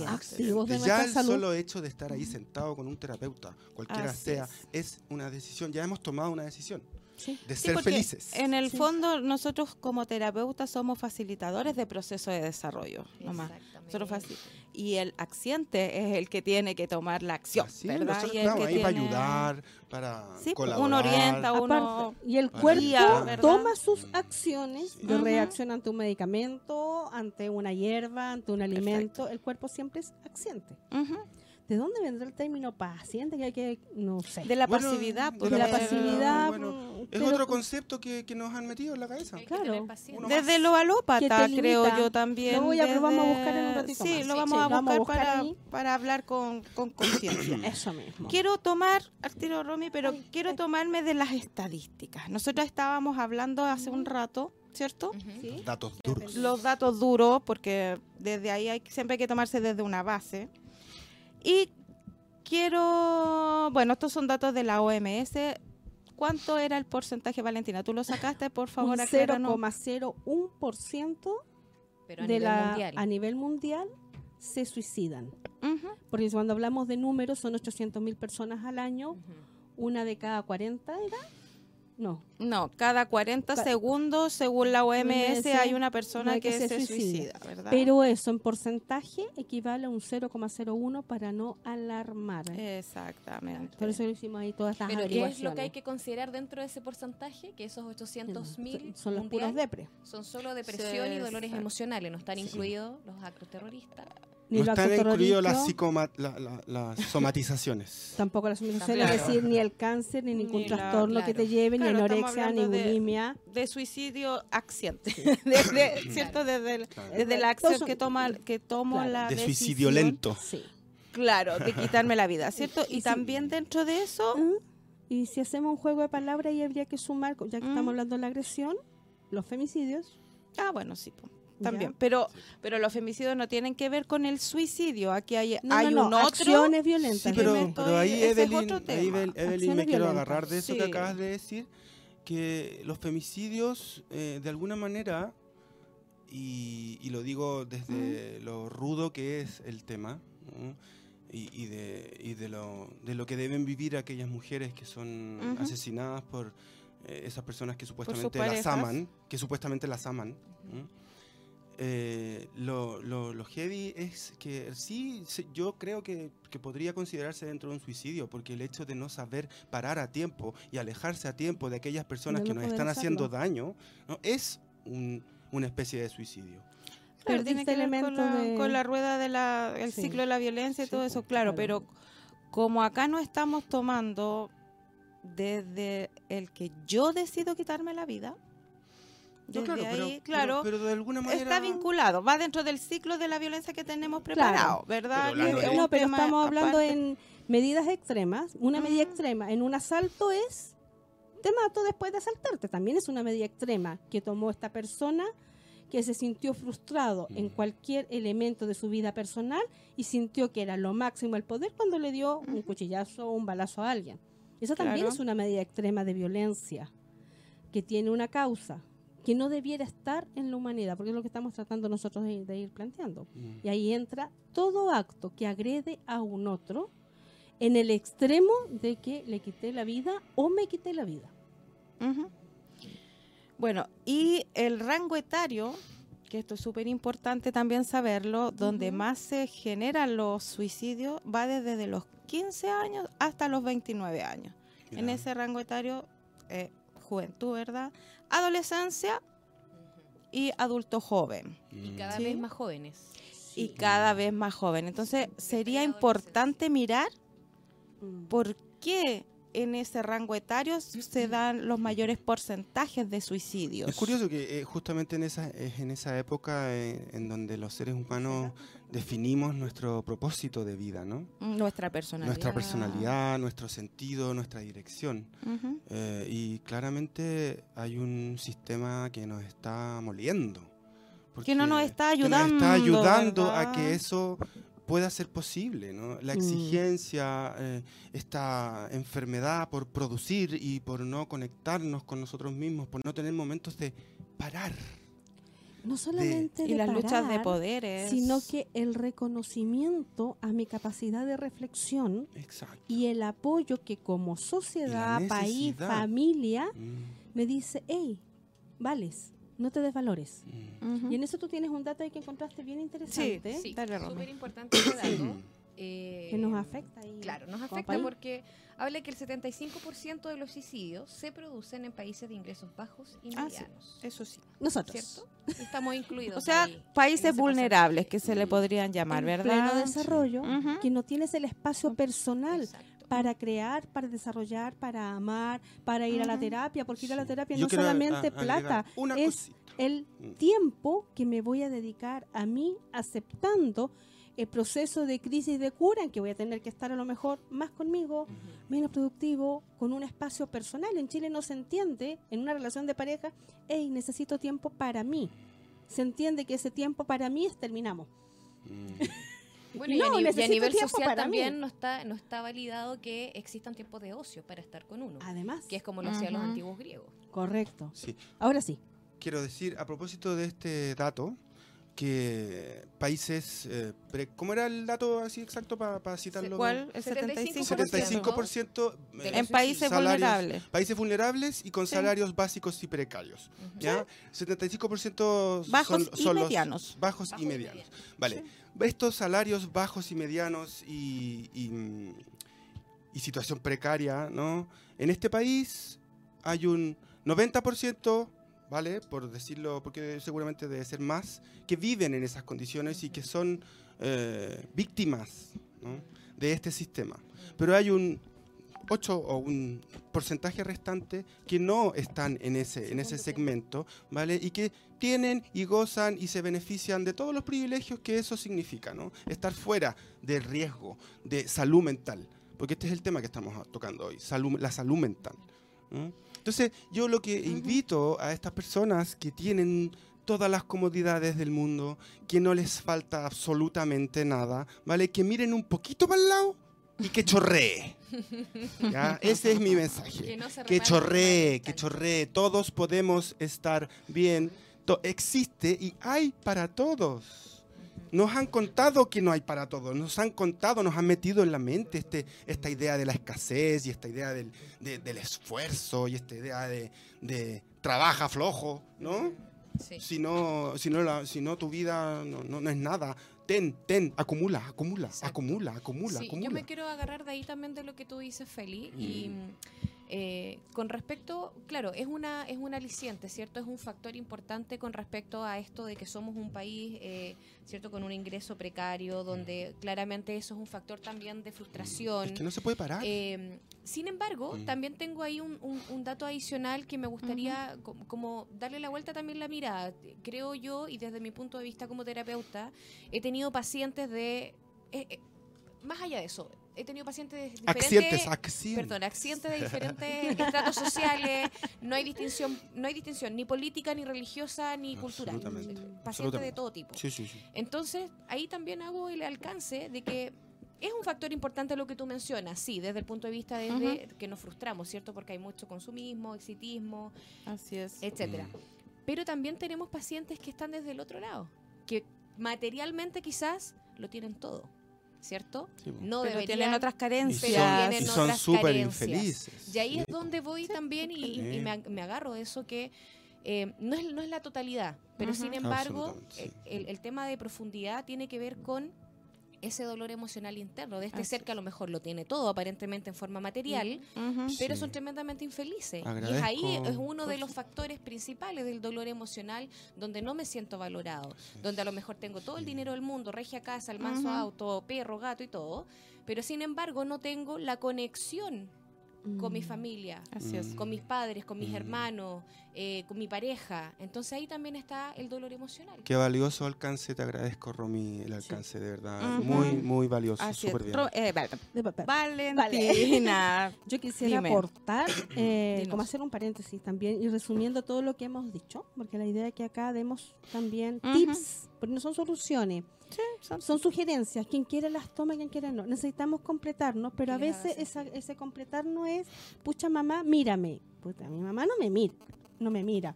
Activos de ya el salud. solo hecho de estar ahí sentado con un terapeuta, cualquiera Así sea, es. es. una decisión. Ya hemos tomado una decisión Sí. de Sí, ser felices. En el Sí. fondo, nosotros como terapeutas somos facilitadores de proceso de desarrollo, nomás. Nosotros y el accidente es el que tiene que tomar la acción, Así, ¿verdad? nosotros Y el estamos que ahí para ayudar, para Sí, pues, colaborar. uno orienta, uno... Aparte, y el cuerpo toma sus Mm. acciones Sí. de reacción ante un medicamento, ante una hierba, ante un alimento. El cuerpo siempre es acciente. Ujú. ¿De dónde vendrá el término paciente? Que hay que, no sé. De la Bueno, pasividad. de pues, de la pasividad. bueno, mm, Es pero- otro concepto que, que nos han metido en la cabeza. Claro. Desde lo alópata, creo yo también. Lo voy a- lo vamos a buscar en un ratito Sí, más. lo vamos sí, a lo vamos a buscar, para, ahí. para hablar con, con conciencia. Eso mismo. Quiero tomar, al tiro Romy, pero Ay, quiero ay. tomarme de las estadísticas. Nosotros estábamos hablando hace un rato, ¿cierto? Ujú. ¿Sí? Datos duros. Los datos duros, porque desde ahí hay, siempre hay que tomarse desde una base. Y quiero, bueno, estos son datos de la OMS. ¿Cuánto era el porcentaje, Valentina? ¿Tú lo sacaste, por favor? un acláranos. 0,01% Pero a de nivel la, mundial. a nivel mundial se suicidan. Ujú. Porque cuando hablamos de números son 800.000 personas al año, una de cada 40 era. No, No, cada 40 Ca- segundos, según la OMS, OMS, hay una persona no que, que se se suicida. suicida, ¿verdad? pero eso en porcentaje equivale a un 0,01 para no alarmar. Exactamente. Por eso lo hicimos ahí todas estas Pero ¿qué es lo que hay que considerar dentro de ese porcentaje? Que esos 800 mil son los puros depre. son solo depresión y dolores Exacto. emocionales, no están Sí. incluidos los actos terroristas. Ni no están actos incluidos las, la- la- las somatizaciones. tampoco las somatizaciones, Claro. es decir, ni el cáncer, ni ningún Ni la- trastorno que claro. te lleve, Claro, ni anorexia, ni hablando de- bulimia. de suicidio acciente, desde, ¿cierto? Desde, el- Claro. desde la acción Todos que son- toma que tomo Claro. la De decisión, suicidio lento. Sí. claro, de quitarme la vida, ¿cierto? Y Y también dentro de eso, Ah, Y si hacemos un juego de palabras, ahí habría que sumar, ya que Mm. estamos hablando de la agresión, los femicidios. ah, bueno, sí, Ya. también, pero pero los femicidios no tienen que ver con el suicidio, aquí hay, No, hay no, no, un otro acciones violentas. Sí, pero, ahí Evelyn, ahí me quiero violentas. agarrar de eso que acabas de decir, que los femicidios, eh, de alguna manera, y, y lo digo desde lo rudo que es el tema, ¿no? y, y de, y de, lo, de lo que deben vivir aquellas mujeres que son asesinadas por eh, esas personas que supuestamente las aman, que supuestamente las aman. ¿no? Eh, lo, lo, lo heavy es que sí, yo creo que, que podría considerarse dentro de un suicidio, porque el hecho de no saber parar a tiempo y alejarse a tiempo de aquellas personas De que no nos están haciendo hacerlo. daño, ¿no? es un- una especie de suicidio. Claro, tiene que ver con la, de- con la rueda del Sí. ciclo de la violencia y Sí, todo po, eso, claro, claro. pero como acá no estamos tomando desde el que yo decido quitarme la vida, No, claro, ahí, pero, claro, pero, pero de alguna manera... está vinculado, va dentro del ciclo de la violencia que tenemos preparado, ¿verdad? Pero es No, pero estamos hablando aparte. en medidas extremas. Una medida extrema en un asalto es te mato después de asaltarte. También es una medida extrema que tomó esta persona que se sintió frustrado en cualquier elemento de su vida personal y sintió que era lo máximo el poder cuando le dio un cuchillazo o un balazo a alguien. Esa también Claro. es una medida extrema de violencia que tiene una causa que no debiera estar en la humanidad, porque es lo que estamos tratando nosotros de- de ir planteando. Mm. Y ahí entra todo acto que agrede a un otro en el extremo de que le quité la vida o me quité la vida. Bueno, y el rango etario, que esto es súper importante también saberlo, donde más se generan los suicidios va desde los 15 años hasta los 29 años. En ese rango etario, eh, juventud, ¿verdad? Adolescencia y adulto joven. Y Mm. cada Sí. vez más jóvenes. Y cada vez más joven. Entonces, sería importante mirar Mm. por qué en ese rango etario se dan los mayores porcentajes de suicidios. Es curioso que eh, justamente en esa, es en esa época eh, en donde los seres humanos definimos nuestro propósito de vida, ¿no? Nuestra personalidad. Nuestra personalidad, nuestro sentido, nuestra dirección. Eh, y claramente hay un sistema que nos está moliendo. Que no nos está que nos está ayudando, ayudando a que eso pueda ser posible, ¿no? La Mm. exigencia, eh, esta enfermedad por producir y por no conectarnos con nosotros mismos, por no tener momentos de parar. No solamente de las luchas de poderes. sino que el reconocimiento a mi capacidad de reflexión Exacto. y el apoyo que como sociedad, país, familia Mm, me dice, hey, vales, no te desvalores. mm. Y en eso tú tienes un dato ahí que encontraste bien interesante, Sí, Dale, Romy. súper importante ese dato. eh, que nos afecta. ahí Claro, nos afecta país. porque habla que el 75% de los suicidios se producen en países de ingresos bajos y Ah, sí. medianos. Eso sí. Nosotros. ¿Cierto? Estamos incluidos. O sea, ahí, países vulnerables que se le podrían llamar, en ¿verdad? pleno desarrollo, que no tienes el espacio personal Exacto. para crear, para desarrollar, para amar, para ir a la terapia, porque ir a la terapia Yo no a- solamente a- plata, es cosita. el Mm. tiempo que me voy a dedicar a mí aceptando el proceso de crisis de cura en que voy a tener que estar a lo mejor más conmigo, menos productivo, con un espacio personal. En Chile no se entiende, en una relación de pareja, hey, necesito tiempo para mí. Se entiende que ese tiempo para mí es terminamos. Mm. Bueno, No, y, a, y a nivel social mí. también no está, no está validado que existan tiempos de ocio para estar con uno, Además, que es como lo hacían los antiguos griegos. correcto. Sí. Ahora sí. Quiero decir, a propósito de este dato, que países... eh, pre- ¿Cómo era el dato así exacto para citarlo? ¿Cuál? El 75%. 75% De eh, En países salarios- vulnerables. Países vulnerables y con Sí. salarios básicos y precarios. Ujú. ¿ya? 75% Bajos son, y son los medianos. bajos Bajos y medianos. Vale. Estos salarios bajos y medianos y, y, y situación precaria, ¿no? En este país hay un 90% ¿vale? Por decirlo, porque seguramente debe ser más, que viven en esas condiciones y que son eh, víctimas ¿no? de este sistema. Pero hay un 8 o un porcentaje restante que no están en ese, en ese segmento, ¿vale? Y que tienen y gozan y se benefician de todos los privilegios que eso significa, ¿no? Estar fuera del riesgo de salud mental, porque este es el tema que estamos tocando hoy, salud, la salud mental. ¿no? Entonces, yo lo que invito a estas personas que tienen todas las comodidades del mundo, que no les falta absolutamente nada, ¿vale? Que miren un poquito para el lado y que chorree. ¿Ya? Ese es mi mensaje. Que no Que chorree, que chorree. Todos podemos estar bien. To- existe y hay para todos. Nos han contado que no hay para todos. Nos han contado, nos han metido en la mente este, esta idea de la escasez y esta idea del, de- del esfuerzo y esta idea de, de trabaja flojo, ¿no? Sí. Si no, si no, la- si no tu vida no, no- no es nada. Ten, ten, acumula, acumula, Exacto. acumula, acumula, Sí, acumula. yo me quiero agarrar de ahí también de lo que tú dices, Feli. Y Mm. Eh, con respecto, claro, es una es un aliciente, ¿cierto? Es un factor importante con respecto a esto de que somos un país, eh, ¿cierto? Con un ingreso precario, donde claramente eso es un factor también de frustración. Es que no se puede parar. Eh, sin embargo, Mm. también tengo ahí un, un- un dato adicional que me gustaría co- como darle la vuelta también la mirada. Creo yo, y desde mi punto de vista como terapeuta, he tenido pacientes de... eh, eh, más allá de eso, he tenido pacientes de diferentes... accidentes, accidentes. Perdón, accidentes de diferentes estratos sociales, no hay distinción, no hay distinción ni política, ni religiosa, ni cultural. Pacientes de todo tipo. Sí, sí, sí. Entonces, ahí también hago el alcance de que es un factor importante lo que tú mencionas, sí, desde el punto de vista desde que nos frustramos, ¿cierto? Porque hay mucho consumismo, exitismo, Así es. etcétera. Mm. Pero también tenemos pacientes que están desde el otro lado, que materialmente quizás lo tienen todo, ¿cierto? Sí. No pero deberían, tienen otras Y carencias. pero son, tienen y son súper infelices. Y ahí es donde voy también y, y me, ag- me agarro de eso que eh, no, es, no es la totalidad, pero sin embargo eh, el, el tema de profundidad tiene que ver con ese dolor emocional interno de este Así ser que a lo mejor lo tiene todo aparentemente en forma material, Ujú. pero Sí. son tremendamente infelices. Y es ahí es uno de los factores principales del dolor emocional donde no me siento valorado, donde a lo mejor tengo todo el dinero del mundo, regia casa, el manso auto, perro, gato y todo, pero sin embargo no tengo la conexión con mi Mm. familia, Así es. Con mis padres, con mis Mm. hermanos, eh, con mi pareja. Entonces ahí también está el dolor emocional. Qué valioso alcance, te agradezco, Romy, el alcance, de verdad. Ujú. Muy, muy valioso, súper bien. Ro- eh. Valentina. Yo quisiera Dime. aportar, eh, como hacer un paréntesis también y resumiendo todo lo que hemos dicho, porque la idea es que acá demos también Ujú. tips, porque no son soluciones, Sí, son- son sugerencias. Quien quiere las toma, quien quiere no. Necesitamos completarnos, pero a veces esa- ese completar no es, pucha mamá, mírame. Puta, mi mamá no me mira, no me mira,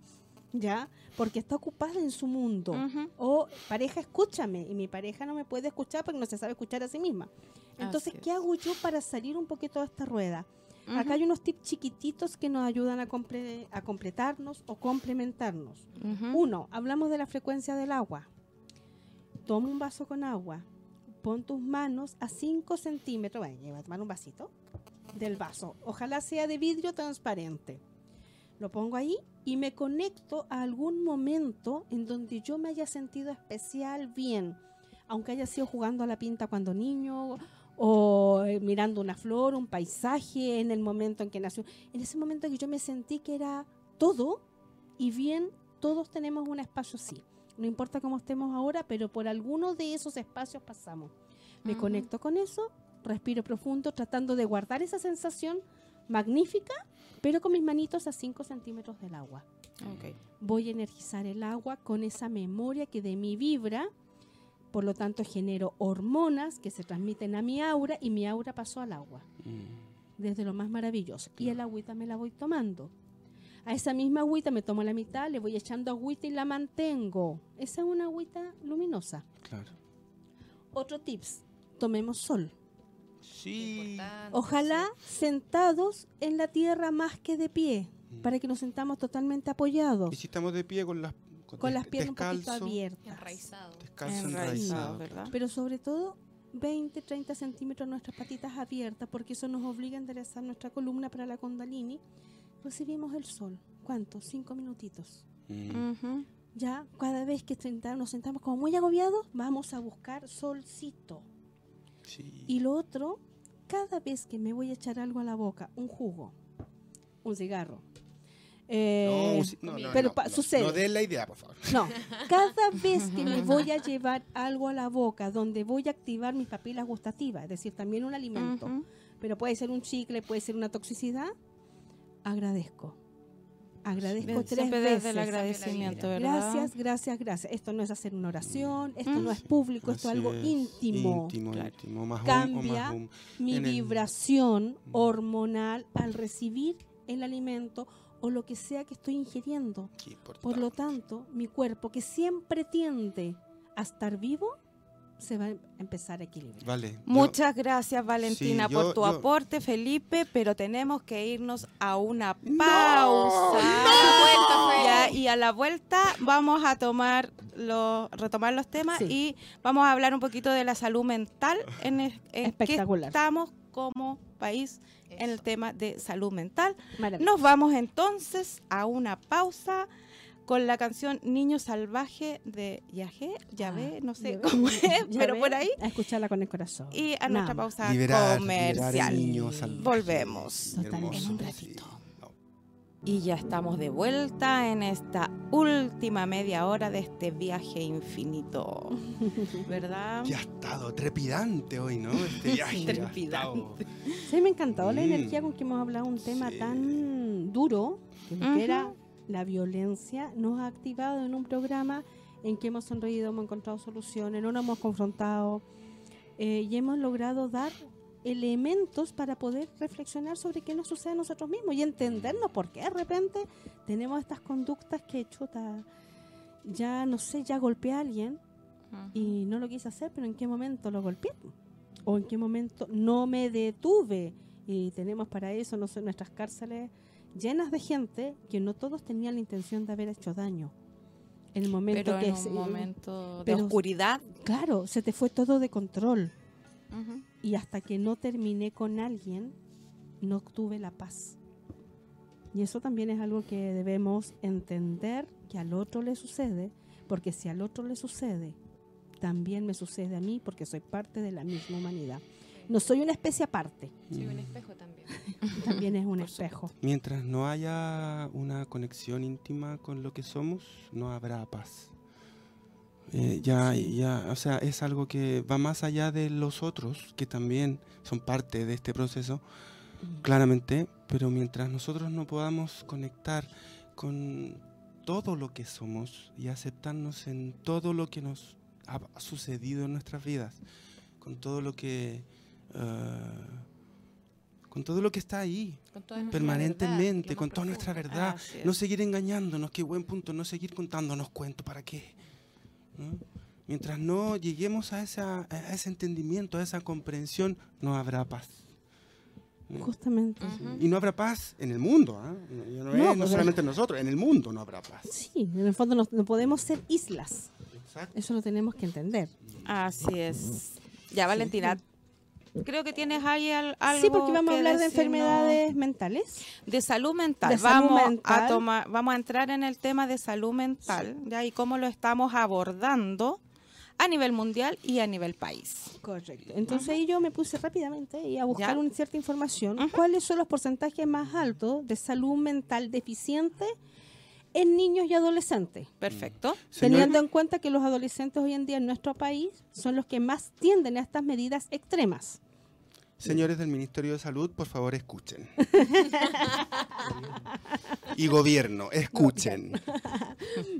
¿ya? Porque está ocupada en su mundo. Ujú. O pareja, escúchame. Y mi pareja no me puede escuchar porque no se sabe escuchar a sí misma. Entonces, ¿qué hago yo para salir un poquito de esta rueda? Ujú. Acá hay unos tips chiquititos que nos ayudan a, comple- a completarnos o complementarnos. Ujú. Uno, hablamos de la frecuencia del agua. Toma un vaso con agua. Pon tus manos a 5 centímetros. Bueno, lleva a tomar un vasito del vaso. Ojalá sea de vidrio transparente. Lo pongo ahí y me conecto a algún momento en donde yo me haya sentido especial bien. Aunque haya sido jugando a la pinta cuando niño o eh, mirando una flor, un paisaje en el momento en que nació. En ese momento que yo me sentí que era todo y bien, todos tenemos un espacio así. No importa cómo estemos ahora, pero por alguno de esos espacios pasamos. Me conecto con eso, respiro profundo, tratando de guardar esa sensación magnífica, pero con mis manitos a 5 centímetros del agua. Voy a energizar el agua con esa memoria que de mí vibra, por lo tanto genero hormonas que se transmiten a mi aura y mi aura pasó al agua Mm. desde lo más maravilloso. Y el agüita me la voy tomando. A esa misma agüita me tomo la mitad, le voy echando agüita y la mantengo. Esa es una agüita luminosa. Claro. Otro tips, tomemos sol. Sí. Ojalá sentados en la tierra más que de pie, Mm. para que nos sentamos totalmente apoyados, Y si estamos de pie con las, con las des- piernas un poquito descalzo, abiertas. Enraizado. Descalzo Enraizado, enraizado. ¿verdad? Pero sobre todo 20, 30 centímetros nuestras patitas abiertas, porque eso nos obliga a enderezar nuestra columna para la kundalini. Recibimos el sol. ¿Cuánto? Cinco minutitos. Mm. Ujú. Ya, cada vez que nos sentamos como muy agobiados, vamos a buscar solcito. Sí. Y lo otro, cada vez que me voy a echar algo a la boca, un jugo, un cigarro. eh, no, no, no, pero no, sucede. No den la idea, por favor. No, cada vez que me voy a llevar algo a la boca donde voy a activar mis papilas gustativas, es decir, también un alimento, Ujú. pero puede ser un chicle, puede ser una toxicidad, agradezco. Agradezco Bien, tres veces. el agradecimiento, ¿verdad? Gracias, gracias, gracias. Esto no es hacer una oración, esto Mm. no es público, esto es algo íntimo. Íntimo, Claro. íntimo. Más Cambia más. Mi en vibración Mm. hormonal al recibir el alimento o lo que sea que estoy ingiriendo. Por lo tanto, mi cuerpo, que siempre tiende a estar vivo, se va a empezar a equilibrar. Vale. yo- Muchas gracias Valentina Sí, yo- por tu yo- aporte, Felipe, pero tenemos que irnos a una No, pausa. vuelta, Feli. Ya, y a la vuelta vamos a tomar los, retomar los temas Sí. y vamos a hablar un poquito de la salud mental en, el- en Espectacular. estamos como país en el tema de salud mental. Nos vamos entonces a una pausa con la canción Niño Salvaje de Yahé, Yahvé, no sé Ya ve- cómo es, pero ve, por ahí. A escucharla con el corazón. Y a nuestra Nada. pausa Liberar, comercial. liberar el niño salvaje. Volvemos. Totalmente. En un sí. ratito. Y ya estamos de vuelta en esta última media hora de este viaje infinito. ¿Verdad? Ya ha estado trepidante hoy, ¿no? Este viaje. Trepidante. estado- Sí, me ha encantado la Mm. energía con que hemos hablado un tema Sí. tan duro, que Ujú. era la violencia, nos ha activado en un programa en que hemos sonreído, hemos encontrado soluciones, no nos hemos confrontado eh, y hemos logrado dar elementos para poder reflexionar sobre qué nos sucede a nosotros mismos y entendernos por qué de repente tenemos estas conductas que chuta ya no sé, ya golpeé a alguien y no lo quise hacer, pero en qué momento lo golpeé o en qué momento no me detuve y tenemos para eso no sé, nuestras cárceles llenas de gente que no todos tenían la intención de haber hecho daño. En el momento Pero que en se- un momento de oscuridad. claro, se te fue todo de control y hasta que no terminé con alguien no obtuve la paz. Y eso también es algo que debemos entender que al otro le sucede, porque si al otro le sucede, también me sucede a mí porque soy parte de la misma humanidad. No soy una especie aparte, Soy un espejo también. también es un Por espejo. Mientras no haya una conexión íntima con lo que somos, no habrá paz. Eh, ya, ya, o sea, es algo que va más allá de los otros, que también son parte de este proceso, claramente, pero mientras nosotros no podamos conectar con todo lo que somos y aceptarnos en todo lo que nos ha sucedido en nuestras vidas, con todo lo que... eh, con todo lo que está ahí, Con permanentemente, verdad, con toda nuestra verdad. Es. No seguir engañándonos, qué buen punto, no seguir contándonos cuentos, ¿para qué? ¿No? Mientras no lleguemos a, esa, a ese entendimiento, a esa comprensión, no habrá paz. ¿no? Justamente. Ujú. Y no habrá paz en el mundo, ¿ah? no, no es no pues, solamente en nosotros, en el mundo no habrá paz. Sí, en el fondo no, no podemos ser islas. Exacto. Eso lo tenemos que entender. Así es. Ya, Valentina, creo que tienes ahí al- algo sí, porque vamos a hablar de enfermedades mentales. de salud mental. De salud vamos mental. a tomar, vamos a entrar en el tema de salud mental, ya y cómo lo estamos abordando a nivel mundial y a nivel país. Correcto. Entonces ahí yo me puse rápidamente y a buscar Ya. una cierta información. ¿Cuáles son los porcentajes más altos de salud mental deficiente en niños y adolescentes? Perfecto. Señor- Teniendo en cuenta que los adolescentes hoy en día en nuestro país son los que más tienden a estas medidas extremas. Señores del Ministerio de Salud, por favor, escuchen. y gobierno, escuchen.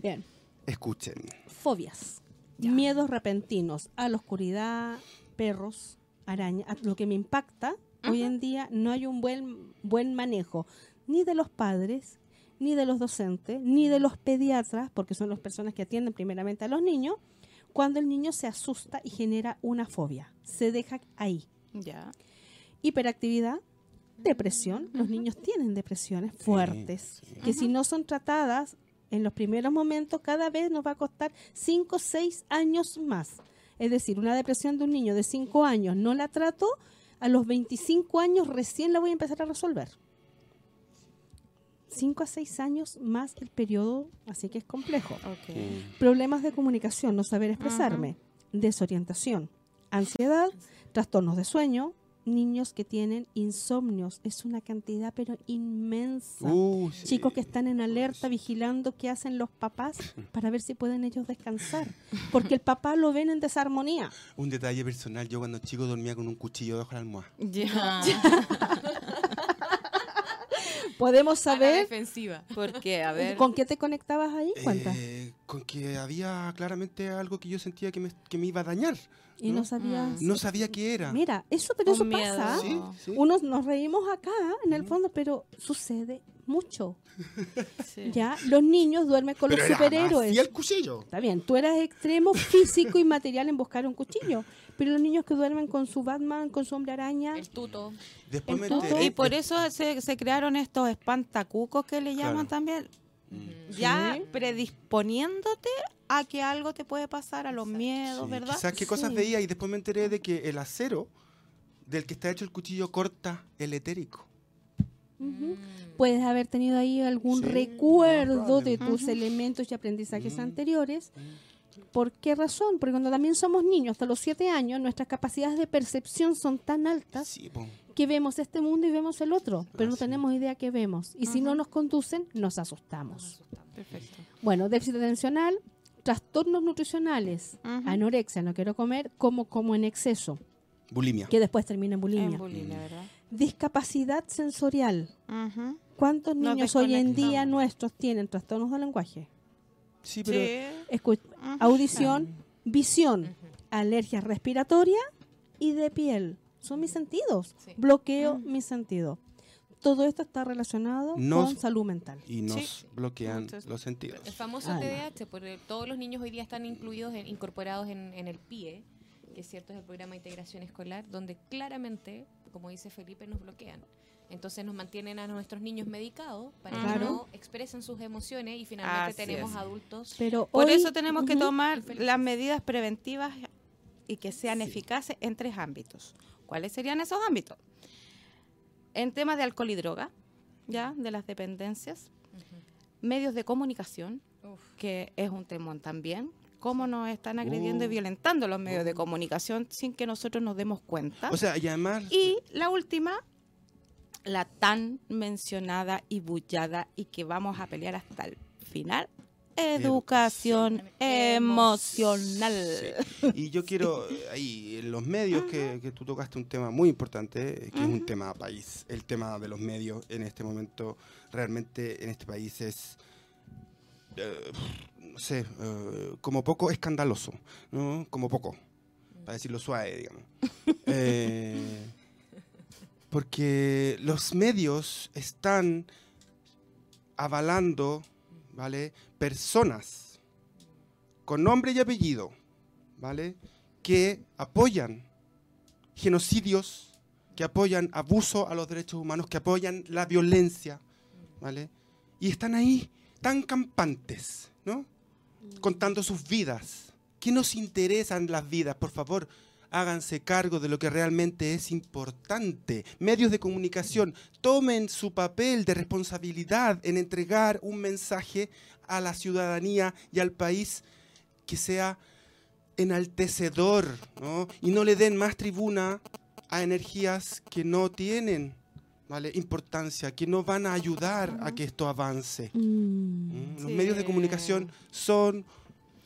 Bien. Escuchen. Fobias. Miedos repentinos a la oscuridad, perros, arañas. Lo que me impacta, hoy en día no hay un buen, buen manejo ni de los padres, ni de los docentes, ni de los pediatras, porque son las personas que atienden primeramente a los niños, cuando el niño se asusta y genera una fobia. Se deja ahí. Ya. Hiperactividad, depresión. Los niños tienen depresiones fuertes que si no son tratadas en los primeros momentos, cada vez nos va a costar 5 o 6 años más. Es decir, una depresión de un niño de 5 años no la trato, a los 25 años recién la voy a empezar a resolver. 5 a 6 años más el periodo, así que es complejo. Mm. Problemas de comunicación, no saber expresarme, desorientación, ansiedad, trastornos de sueño, niños que tienen insomnios, es una cantidad pero inmensa. Uh, sí. Chicos que están en alerta vigilando qué hacen los papás para ver si pueden ellos descansar, porque el papá lo ven en desarmonía. Un detalle personal, yo cuando chico dormía con un cuchillo debajo de la almohada. Ya. Podemos A la saber defensiva. Porque, a ver. con qué te conectabas ahí. Eh, con que había claramente algo que yo sentía que me, que me iba a dañar. y no ¿no? sabías. No sabía qué era. Mira, eso, pero Un eso miedo. pasa. Sí, sí. Unos nos reímos acá, en el fondo, pero sucede mucho. Sí. Ya, los niños duermen con Pero los superhéroes. así el cuchillo. Está bien, tú eras extremo físico y material en buscar un cuchillo, pero los niños que duermen con su Batman, con su hombre araña, El tuto. Después me Entonces- enteré. Y por eso se, se crearon estos espantacucos que le llaman Claro. también, Mm. ya Sí. predisponiéndote a que algo te puede pasar, a los miedos, Sí, ¿verdad? Quizás qué cosas Sí. veía y después me enteré de que el acero del que está hecho el cuchillo corta el etérico. ujú, puedes haber tenido ahí algún Sí, recuerdo de tus elementos y aprendizajes Mm. anteriores. ¿Por qué razón? Porque cuando también somos niños, hasta los siete años, nuestras capacidades de percepción son tan altas Sí, que vemos este mundo y vemos el otro, pero no tenemos idea qué vemos. Y si no nos conducen, nos asustamos. Perfecto. Bueno, déficit atencional, trastornos nutricionales, anorexia, no quiero comer, como como en exceso, Bulimia. que después termina en bulimia. En bulimia, ¿verdad? Discapacidad sensorial. ¿Cuántos niños hoy en día nuestros tienen trastornos de lenguaje? Sí, pero Sí. Escu- Ujú. audición, visión, alergia respiratoria y de piel. Son mis sentidos. Sí. Bloqueo Mm. mis sentidos. Todo esto está relacionado Nos- con salud mental. y nos Sí. bloquean Muchos- los sentidos. El famoso Ah, no. TDAH, porque todos los niños hoy día están incluidos, en- incorporados en, en el PIE, que es cierto, es el programa de integración escolar, donde claramente, como dice Felipe, nos bloquean. Entonces nos mantienen a nuestros niños medicados para Claro. que no expresen sus emociones y finalmente Así tenemos es. adultos. Pero Por hoy- eso tenemos que tomar las medidas preventivas y que sean Sí. eficaces en tres ámbitos. ¿Cuáles serían esos ámbitos? En temas de alcohol y droga, ya, de las dependencias, medios de comunicación, Uf. que es un temón también. Cómo nos están agrediendo y Uh. violentando los medios de comunicación sin que nosotros nos demos cuenta. O sea, y además Y la última, la tan mencionada y bullada y que vamos a pelear hasta el final, educación emocional. Sí. Y yo quiero, ahí, en los medios, que, que tú tocaste un tema muy importante, eh, que es un tema país. El tema de los medios en este momento, realmente en este país es, eh, no sé, eh, como poco escandaloso, ¿no? Como poco, para decirlo suave, digamos. Eh, porque los medios están avalando, ¿vale? Personas con nombre y apellido, ¿vale? Que apoyan genocidios, que apoyan abuso a los derechos humanos, que apoyan la violencia, ¿vale? Y están ahí tan campantes, ¿no? Contando sus vidas. ¿Qué nos interesan las vidas? Por favor, háganse cargo de lo que realmente es importante. Medios de comunicación, tomen su papel de responsabilidad en entregar un mensaje a la ciudadanía y al país que sea enaltecedor, ¿no? Y no le den más tribuna a energías que no tienen, ¿vale? Importancia, que no van a ayudar a que esto avance. Mm. ¿Mm? Los Sí. medios de comunicación son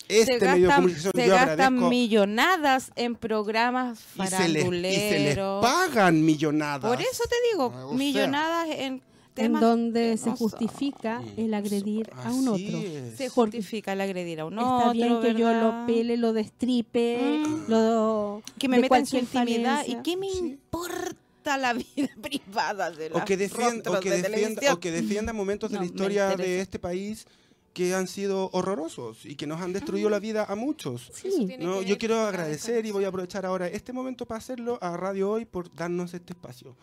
este se medio de gastan, comunicación. se yo gastan millonadas en programas y se, les, y se les faranduleros. pagan millonadas. Por eso te digo, o sea. millonadas en En temas donde que se no justifica son. el agredir a un otro. es. se justifica el agredir a un Está otro, bien que yo lo pele, lo destripe, Mm. lo que me meta en su intimidad y qué me Sí. importa la vida privada de los o que defienda, o que de defienda, televisión? o que defienda momentos de la historia de este país que han sido horrorosos y que nos han destruido la vida a muchos. Sí. No, yo quiero agradecer y voy a aprovechar ahora este momento para hacerlo a Radio Hoy por darnos este espacio.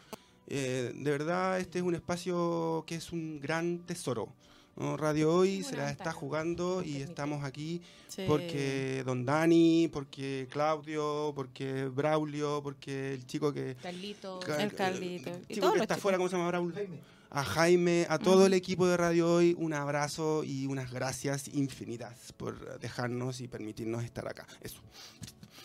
Eh, de verdad, este es un espacio que es un gran tesoro. ¿no? Radio Hoy se la está jugando y estamos aquí Sí. porque Don Dani, porque Claudio, porque Braulio, porque el chico que... Carlito, Ca- El Carlito. el Y chico todos que los está chicos. afuera, ¿cómo se llama Braulio? A Jaime, a todo el equipo de Radio Hoy, un abrazo y unas gracias infinitas por dejarnos y permitirnos estar acá. Eso.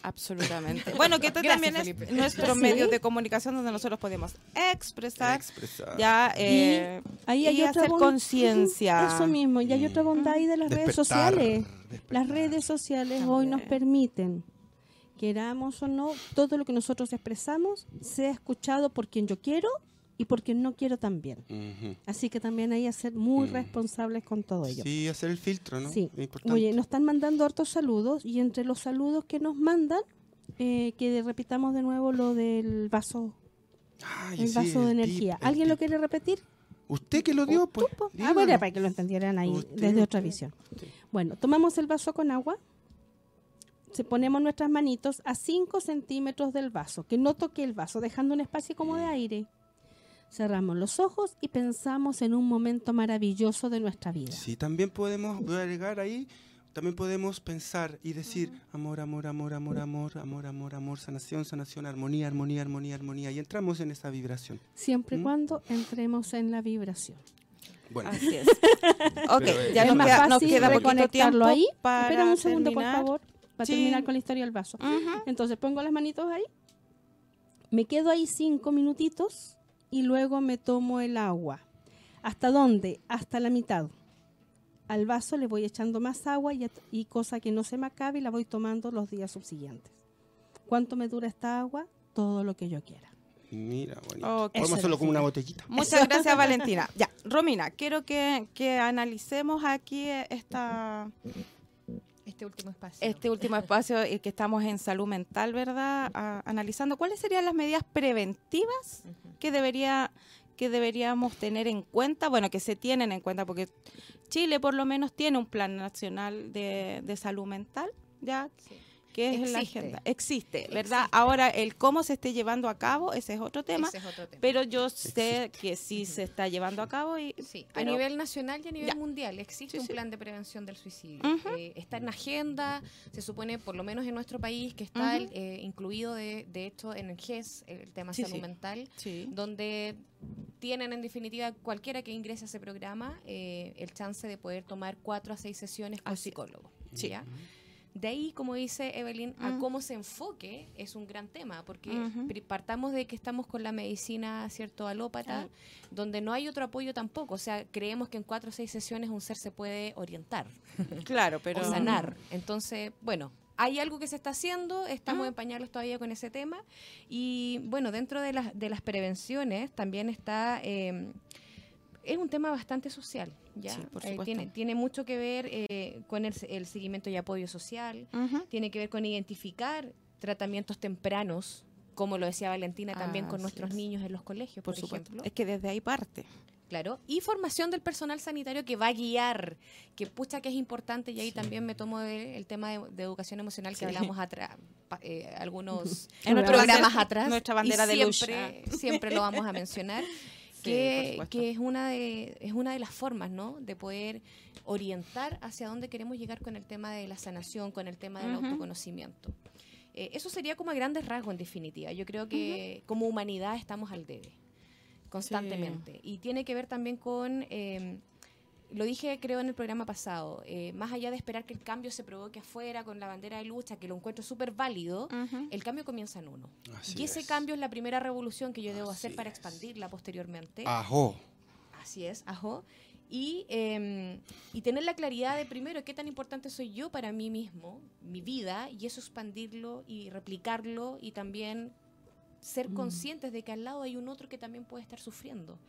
Absolutamente. Bueno, que esto Gracias, también Felipe. es nuestro Sí. medio de comunicación donde nosotros podemos expresar Expresar. ya eh, Ahí y hay otra hacer conciencia. Eso mismo, y hay otra bondad ahí de las redes sociales. despertar. Las redes sociales hoy nos permiten, queramos o no, todo lo que nosotros expresamos sea escuchado por quien yo quiero y por quien no quiero también. Ujú. Así que también hay que ser muy Mm. responsables con todo ello. Sí, hacer el filtro, ¿no? Sí. Es importante. Oye, nos están mandando hartos saludos y entre los saludos que nos mandan, eh, que repitamos de nuevo lo del vaso, Ay, el sí, vaso de energía. tip, ¿Alguien lo quiere repetir? ¿Usted que lo dio? Pues, Ah, bueno, para que lo entendieran ahí Usted, desde otra visión. usted. Bueno, tomamos el vaso con agua, se ponemos nuestras manitos a 5 centímetros del vaso, que no toque el vaso, dejando un espacio como de aire. Cerramos los ojos y pensamos en un momento maravilloso de nuestra vida. Sí, también podemos, agregar ahí, también podemos pensar y decir amor, amor, amor, amor, amor, amor, amor, amor, sanación, sanación, armonía, armonía, armonía, armonía. Y entramos en esa vibración. Siempre y ¿Mm? cuando entremos en la vibración. Bueno, Así es. ok, Pero, ya eh, es nos más queda, nos queda reconectarlo tiempo ahí. para Espera un segundo, por terminar. favor, para Sí. terminar con la historia del vaso. Ujú. Entonces pongo las manitos ahí, me quedo ahí cinco minutitos y luego me tomo el agua. ¿Hasta dónde? Hasta la mitad. Al vaso le voy echando más agua y, y cosa que no se me acabe y la voy tomando los días subsiguientes. ¿Cuánto me dura esta agua? Todo lo que yo quiera. mira, bonito. Ok. Podemos hacerlo como una botellita. Muchas gracias, Valentina. Ya, Romina, quiero que, que analicemos aquí esta, Este último espacio. este último espacio y que estamos en salud mental, ¿verdad? A- analizando cuáles serían las medidas preventivas que debería que deberíamos tener en cuenta, bueno, que se tienen en cuenta, porque Chile por lo menos tiene un plan nacional de, de salud mental, ya Sí. Que es la Existe. agenda. Existe, ¿verdad? Existe. Ahora, el cómo se esté llevando a cabo, ese es otro tema, Ese es otro tema. pero yo sé que sí se está llevando a cabo y Sí, a nivel nacional y a nivel Ya. mundial existe Sí, un sí. plan de prevención del suicidio. Eh, está en agenda, se supone, por lo menos en nuestro país, que está eh, incluido de, de hecho en el GES, el tema Sí, salud sí. mental, sí. donde tienen en definitiva cualquiera que ingrese a ese programa eh, el chance de poder tomar cuatro a seis sesiones con Así psicólogo. Sí. ¿ya? De ahí, como dice Evelyn, a Mm. cómo se enfoque es un gran tema, porque partamos de que estamos con la medicina, ¿cierto?, alópata, donde no hay otro apoyo tampoco. O sea, creemos que en cuatro o seis sesiones un ser se puede orientar Claro, pero o sanar. Entonces, bueno, hay algo que se está haciendo, estamos Ah. en pañales todavía con ese tema. Y bueno, dentro de las, de las prevenciones también está... eh, es un tema bastante social, ¿ya? Sí, por Eh, tiene, tiene mucho que ver eh, con el, el seguimiento y apoyo social, tiene que ver con identificar tratamientos tempranos, como lo decía Valentina, también con nuestros es. niños en los colegios, por, por supuesto. ejemplo. Es que desde ahí parte. Claro, y formación del personal sanitario que va a guiar, que pucha que es importante, y ahí también me tomo de- el tema de, de educación emocional que Sí. hablamos atrás, eh, algunos En programas bandera- atrás. nuestra bandera y de lucha. siempre, siempre lo vamos a mencionar. Que, es una de es una de las formas ¿no? de poder orientar hacia dónde queremos llegar con el tema de la sanación, con el tema del autoconocimiento. Eh, eso sería como a grandes rasgos en definitiva. Yo creo que como humanidad estamos al debe constantemente. Y tiene que ver también con, eh, lo dije creo en el programa pasado, eh, más allá de esperar que el cambio se provoque afuera con la bandera de lucha, que lo encuentro súper válido, el cambio comienza en uno. Así y ese es. cambio es la primera revolución que yo debo hacer para es. expandirla posteriormente. Ajo. Así es, ajo. Y, eh, y tener la claridad de primero qué tan importante soy yo para mí mismo, mi vida, y eso expandirlo y replicarlo y también ser Mm. conscientes de que al lado hay un otro que también puede estar sufriendo,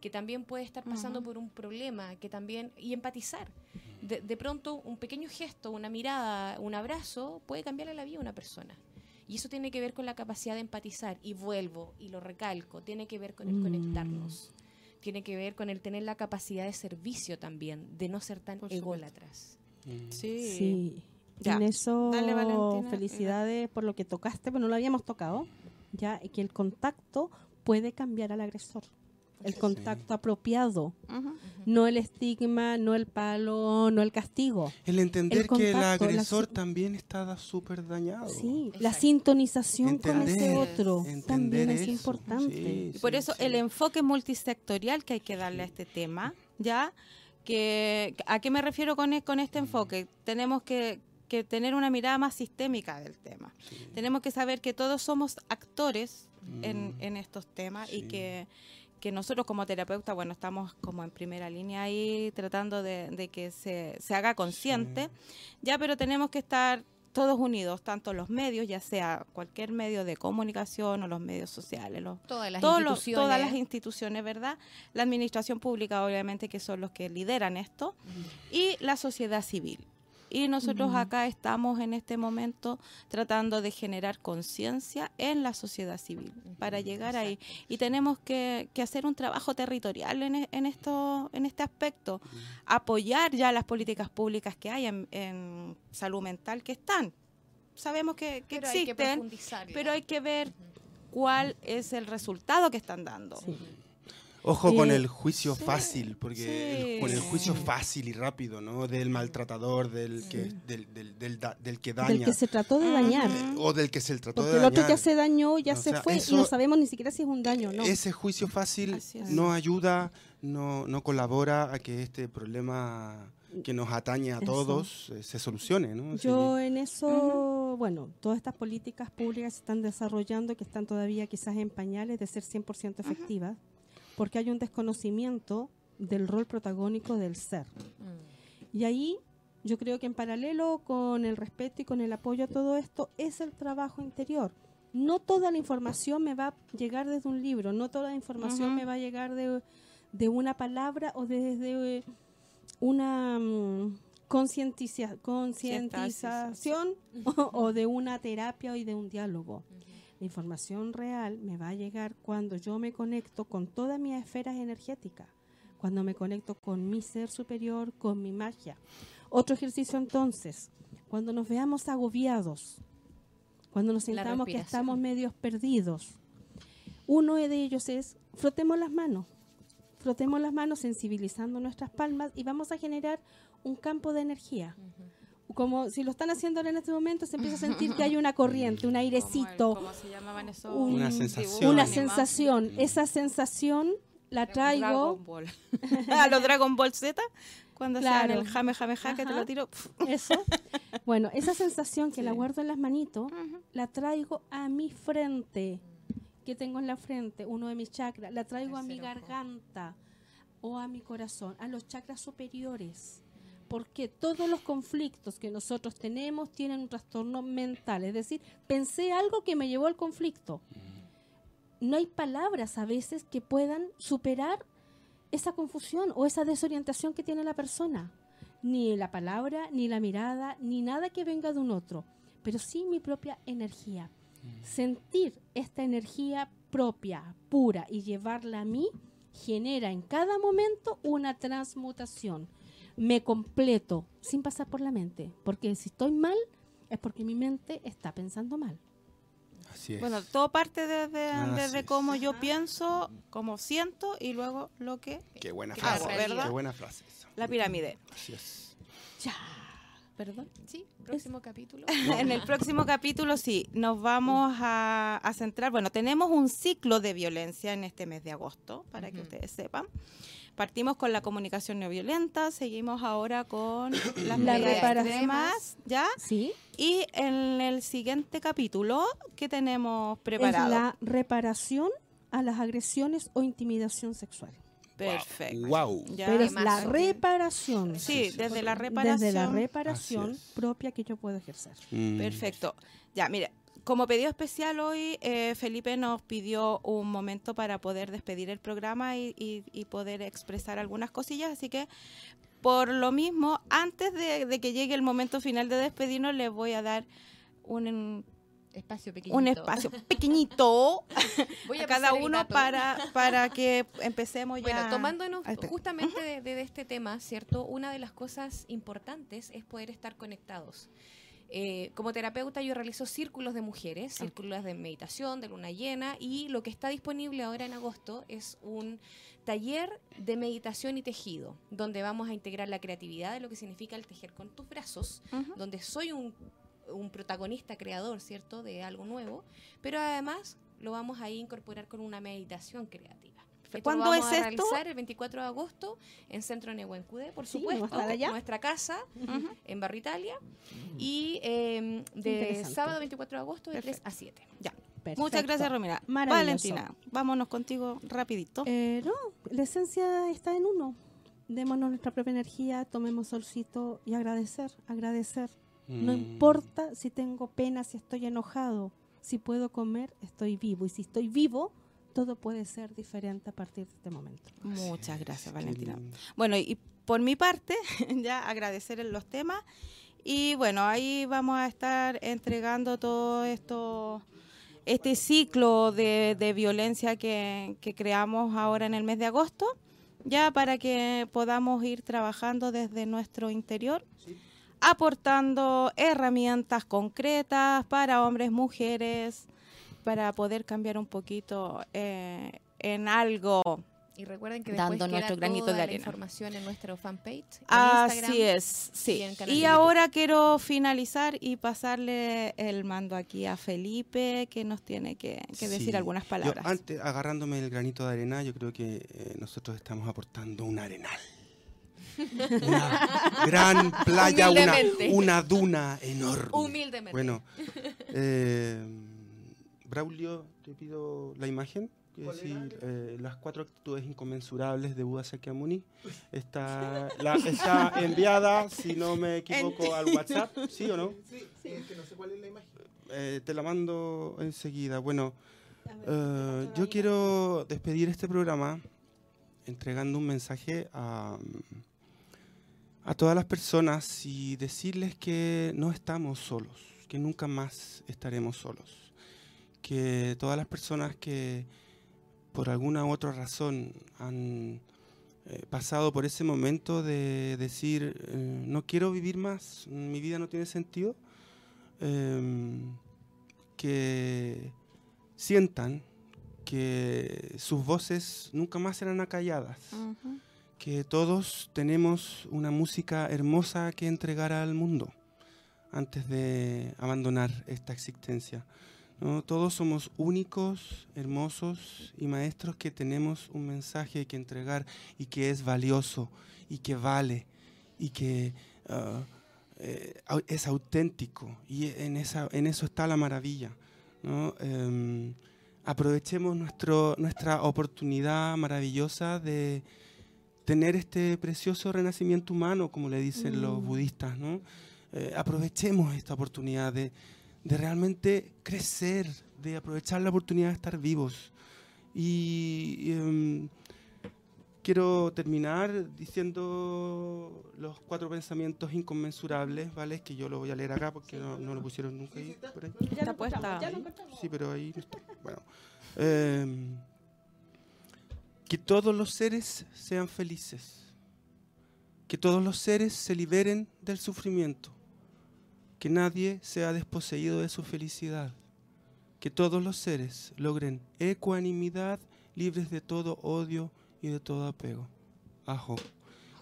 que también puede estar pasando por un problema, que también y empatizar. De, de pronto un pequeño gesto, una mirada, un abrazo puede cambiarle la vida a una persona. Y eso tiene que ver con la capacidad de empatizar. Y vuelvo y lo recalco, tiene que ver con el Mm. conectarnos. Tiene que ver con el tener la capacidad de servicio también, de no ser tan ególatras. Mm. Sí. Sí. Ya. En eso, Dale, Valentina. felicidades por lo que tocaste, pero no lo habíamos tocado. Ya, y que el contacto puede cambiar al agresor. El contacto apropiado, no el estigma, no el palo, no el castigo. El entender El que el la agresor también está súper dañado. Sí, la sintonización con ese otro también es eso. importante. Sí, Y por sí, eso sí. el enfoque multisectorial que hay que darle a este tema, ¿ya? Que, ¿A qué me refiero con, e- con este enfoque? Tenemos que, que tener una mirada más sistémica del tema. Sí. Tenemos que saber que todos somos actores en, Mm. en estos temas y que, que nosotros como terapeutas, bueno, estamos como en primera línea ahí tratando de, de que se, se haga consciente, ya, pero tenemos que estar todos unidos, tanto los medios, ya sea cualquier medio de comunicación o los medios sociales, los Todas las todos los- instituciones. todas las instituciones, ¿verdad? La administración pública, obviamente, que son los que lideran esto, y la sociedad civil. Y nosotros acá estamos en este momento tratando de generar conciencia en la sociedad civil para llegar ahí. Y tenemos que, que hacer un trabajo territorial en, e- en, esto, en este aspecto, apoyar ya las políticas públicas que hay en, en salud mental que están. Sabemos que, que Pero hay que existen, pero hay que ver cuál es el resultado que están dando. Sí. Ojo con el juicio sí, fácil, porque el- con el juicio fácil y rápido, ¿no? Del maltratador, del que, del, del, del da- del que daña. Del que se trató de Ujú. dañar. eh, o del que se trató Porque de el otro dañar. ya se dañó, ya se sea, fue eso- y no sabemos ni siquiera si es un daño no. Ese juicio fácil no ayuda, no, no colabora a que este problema que nos atañe a Eso. todos eh, se solucione, ¿no? Yo en eso, bueno, todas estas políticas públicas se están desarrollando que están todavía quizás en pañales de ser 100% efectivas, porque hay un desconocimiento del rol protagónico del ser. Mm. Y ahí yo creo que en paralelo con el respeto y con el apoyo a todo esto es el trabajo interior. No toda la información me va a llegar desde un libro, no toda la información me va a llegar de, de una palabra o desde eh, una mm, concientización o, o de una terapia y de un diálogo. La información real me va a llegar cuando yo me conecto con todas mis esferas energéticas, cuando me conecto con mi ser superior, con mi magia. Otro ejercicio entonces, cuando nos veamos agobiados, cuando nos sintamos que estamos medios perdidos. Uno de ellos es frotemos las manos. Frotemos las manos sensibilizando nuestras palmas y vamos a generar un campo de energía. Como si lo están haciendo ahora en este momento, se empieza a sentir que hay una corriente, un airecito, ¿Cómo se llamaban esos un- Una sensación. una sensación. Esa sensación la traigo. A los Dragon Ball Z, cuando Claro. el jame jame ja que te lo tiro. Eso. Bueno, esa sensación que la guardo en las manitos, la traigo a mi frente. que tengo en la frente? Uno de mis chakras. La traigo a mi garganta o a mi corazón, a los chakras superiores. Porque todos los conflictos que nosotros tenemos tienen un trastorno mental. Es decir, pensé algo que me llevó al conflicto. No hay palabras a veces que puedan superar esa confusión o esa desorientación que tiene la persona. Ni la palabra, ni la mirada, ni nada que venga de un otro, pero sí mi propia energía. Sentir esta energía propia, pura y llevarla a mí genera en cada momento una transmutación. Me completo sin pasar por la mente, porque si estoy mal es porque mi mente está pensando mal. Así es. Bueno, todo parte desde, Así desde es. cómo yo pienso, cómo siento y luego lo que... Qué buena Qué frase, ¿verdad? Qué buena frase. esa. La pirámide. Así es. Ya. Perdón. Sí, próximo capítulo. En el próximo capítulo sí, nos vamos a, a centrar, bueno, tenemos un ciclo de violencia en este mes de agosto, para que ustedes sepan. Partimos con la comunicación no violenta, seguimos ahora con las La reparación. ¿ya? ¿Sí? Y en el siguiente capítulo, ¿qué tenemos Es preparado? la reparación a las agresiones o intimidación sexual. Perfecto. Wow. Ya. Pero es la reparación. Sí, desde la reparación. Desde la reparación es. propia que yo puedo ejercer. Mm. Perfecto. Ya, mira, como pedido especial hoy, eh, Felipe nos pidió un momento para poder despedir el programa y, y- y poder expresar algunas cosillas, así que por lo mismo, antes de, de que llegue el momento final de despedirnos, les voy a dar un, Espacio pequeñito. un espacio pequeñito Voy a a cada uno para, para que empecemos ya. Bueno, tomándonos justamente de, de este tema, ¿cierto? Una de las cosas importantes es poder estar conectados. Eh, como terapeuta yo realizo círculos de mujeres, círculos de meditación, de luna llena, y lo que está disponible ahora en agosto es un taller de meditación y tejido, donde vamos a integrar la creatividad de lo que significa el tejer con tus brazos, donde soy un, un protagonista creador, ¿cierto?, de algo nuevo, pero además lo vamos a incorporar con una meditación creativa. Esto ¿Cuándo lo vamos es a esto? realizar el 24 de agosto en Centro Nehuencude, por Sí, supuesto, vamos a estar allá. nuestra casa Ujú. en Barrio Italia y eh, de sábado 24 de agosto de Perfecto. 3 a 7. Ya. Perfecto. Muchas gracias, Romina. Valentina, vámonos contigo rapidito. Eh, no, la esencia está en uno. Démonos nuestra propia energía, tomemos solcito y agradecer, agradecer. No Mm. importa si tengo pena, si estoy enojado, si puedo comer, estoy vivo. Y si estoy vivo, todo puede ser diferente a partir de este momento. Muchas gracias, Valentina. Bueno, y por mi parte, ya agradecer en los temas. Y bueno, ahí vamos a estar entregando todo esto, este ciclo de, de violencia que, que creamos ahora en el mes de agosto, ya para que podamos ir trabajando desde nuestro interior, aportando herramientas concretas para hombres, mujeres, para poder cambiar un poquito eh, en algo Y recuerden que Dando después queda nuestro granito toda de la arena. información en nuestro fanpage. en Así Instagram. es, sí. y ahora quiero finalizar y pasarle el mando aquí a Felipe, que nos tiene que, que decir algunas Yo, palabras. antes, agarrándome el granito de arena, yo creo que eh, nosotros estamos aportando un arenal. Una gran playa, una, duna enorme. Humildemente. Bueno, eh, Braulio, te pido la imagen. Es decir, eh, las cuatro actitudes inconmensurables de Buda Sakyamuni. Está, la, está enviada, si no me equivoco, al WhatsApp, ¿sí o no? Sí, es que no sé cuál es la imagen. Eh, te la mando enseguida. Bueno, eh, yo quiero despedir este programa entregando un mensaje a, a todas las personas y decirles que no estamos solos, que nunca más estaremos solos, que todas las personas que por alguna u otra razón han eh, pasado por ese momento de decir, eh, no quiero vivir más, mi vida no tiene sentido, em, que sientan que sus voces nunca más serán acalladas, que todos tenemos una música hermosa que entregar al mundo antes de abandonar esta existencia. ¿No? Todos somos únicos, hermosos y maestros que tenemos un mensaje que entregar y que es valioso y que vale y que eh, au- es auténtico y en, esa, en eso está la maravilla. ¿no? Em, aprovechemos nuestro, nuestra oportunidad maravillosa de tener este precioso renacimiento humano, como le dicen los Mm. budistas. ¿no? Eh, aprovechemos esta oportunidad de, de realmente crecer, de aprovechar la oportunidad de estar vivos. Y em, quiero terminar diciendo los cuatro pensamientos inconmensurables, ¿vale? Que yo lo voy a leer acá porque no, no lo pusieron nunca ahí, por ahí. Está puesta. Sí, pero ahí no está. Bueno. em, que todos los seres sean felices. Que todos los seres se liberen del sufrimiento. Que nadie sea desposeído de su felicidad. Que todos los seres logren ecuanimidad libres de todo odio y de todo apego. Ajo.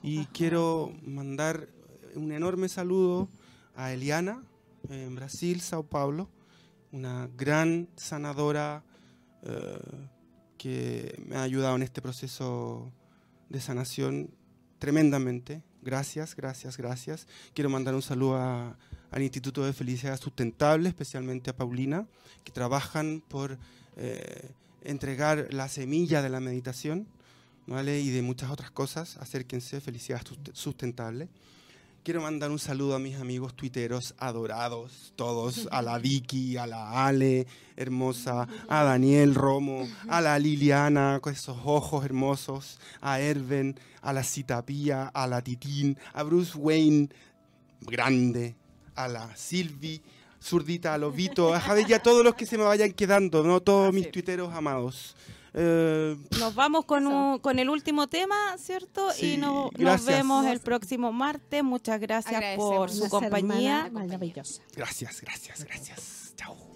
Y quiero mandar un enorme saludo a Eliana en Brasil, Sao Paulo una gran sanadora eh, que me ha ayudado en este proceso de sanación tremendamente. Gracias, gracias, gracias. Quiero mandar un saludo a- al Instituto de Felicidad Sustentable, especialmente a Paulina, que trabajan por eh, entregar la semilla de la meditación ¿vale? y de muchas otras cosas. Acérquense, Felicidad Sust- Sustentable. Quiero mandar un saludo a mis amigos tuiteros adorados, todos, a la Vicky, a la Ale, hermosa, a Daniel Romo, a la Liliana, con esos ojos hermosos, a Erven, a la Citapía, a la Titín, a Bruce Wayne, grande, a la Silvi, zurdita, a Lobito, a Javier y a todos los que se me vayan quedando, ¿no? todos mis tuiteros amados. Eh, Nos vamos con, un- con el último tema, ¿cierto? Sí, y no- nos vemos el próximo martes. Muchas gracias por su compañía. maravillosa. gracias, gracias, gracias. Chao.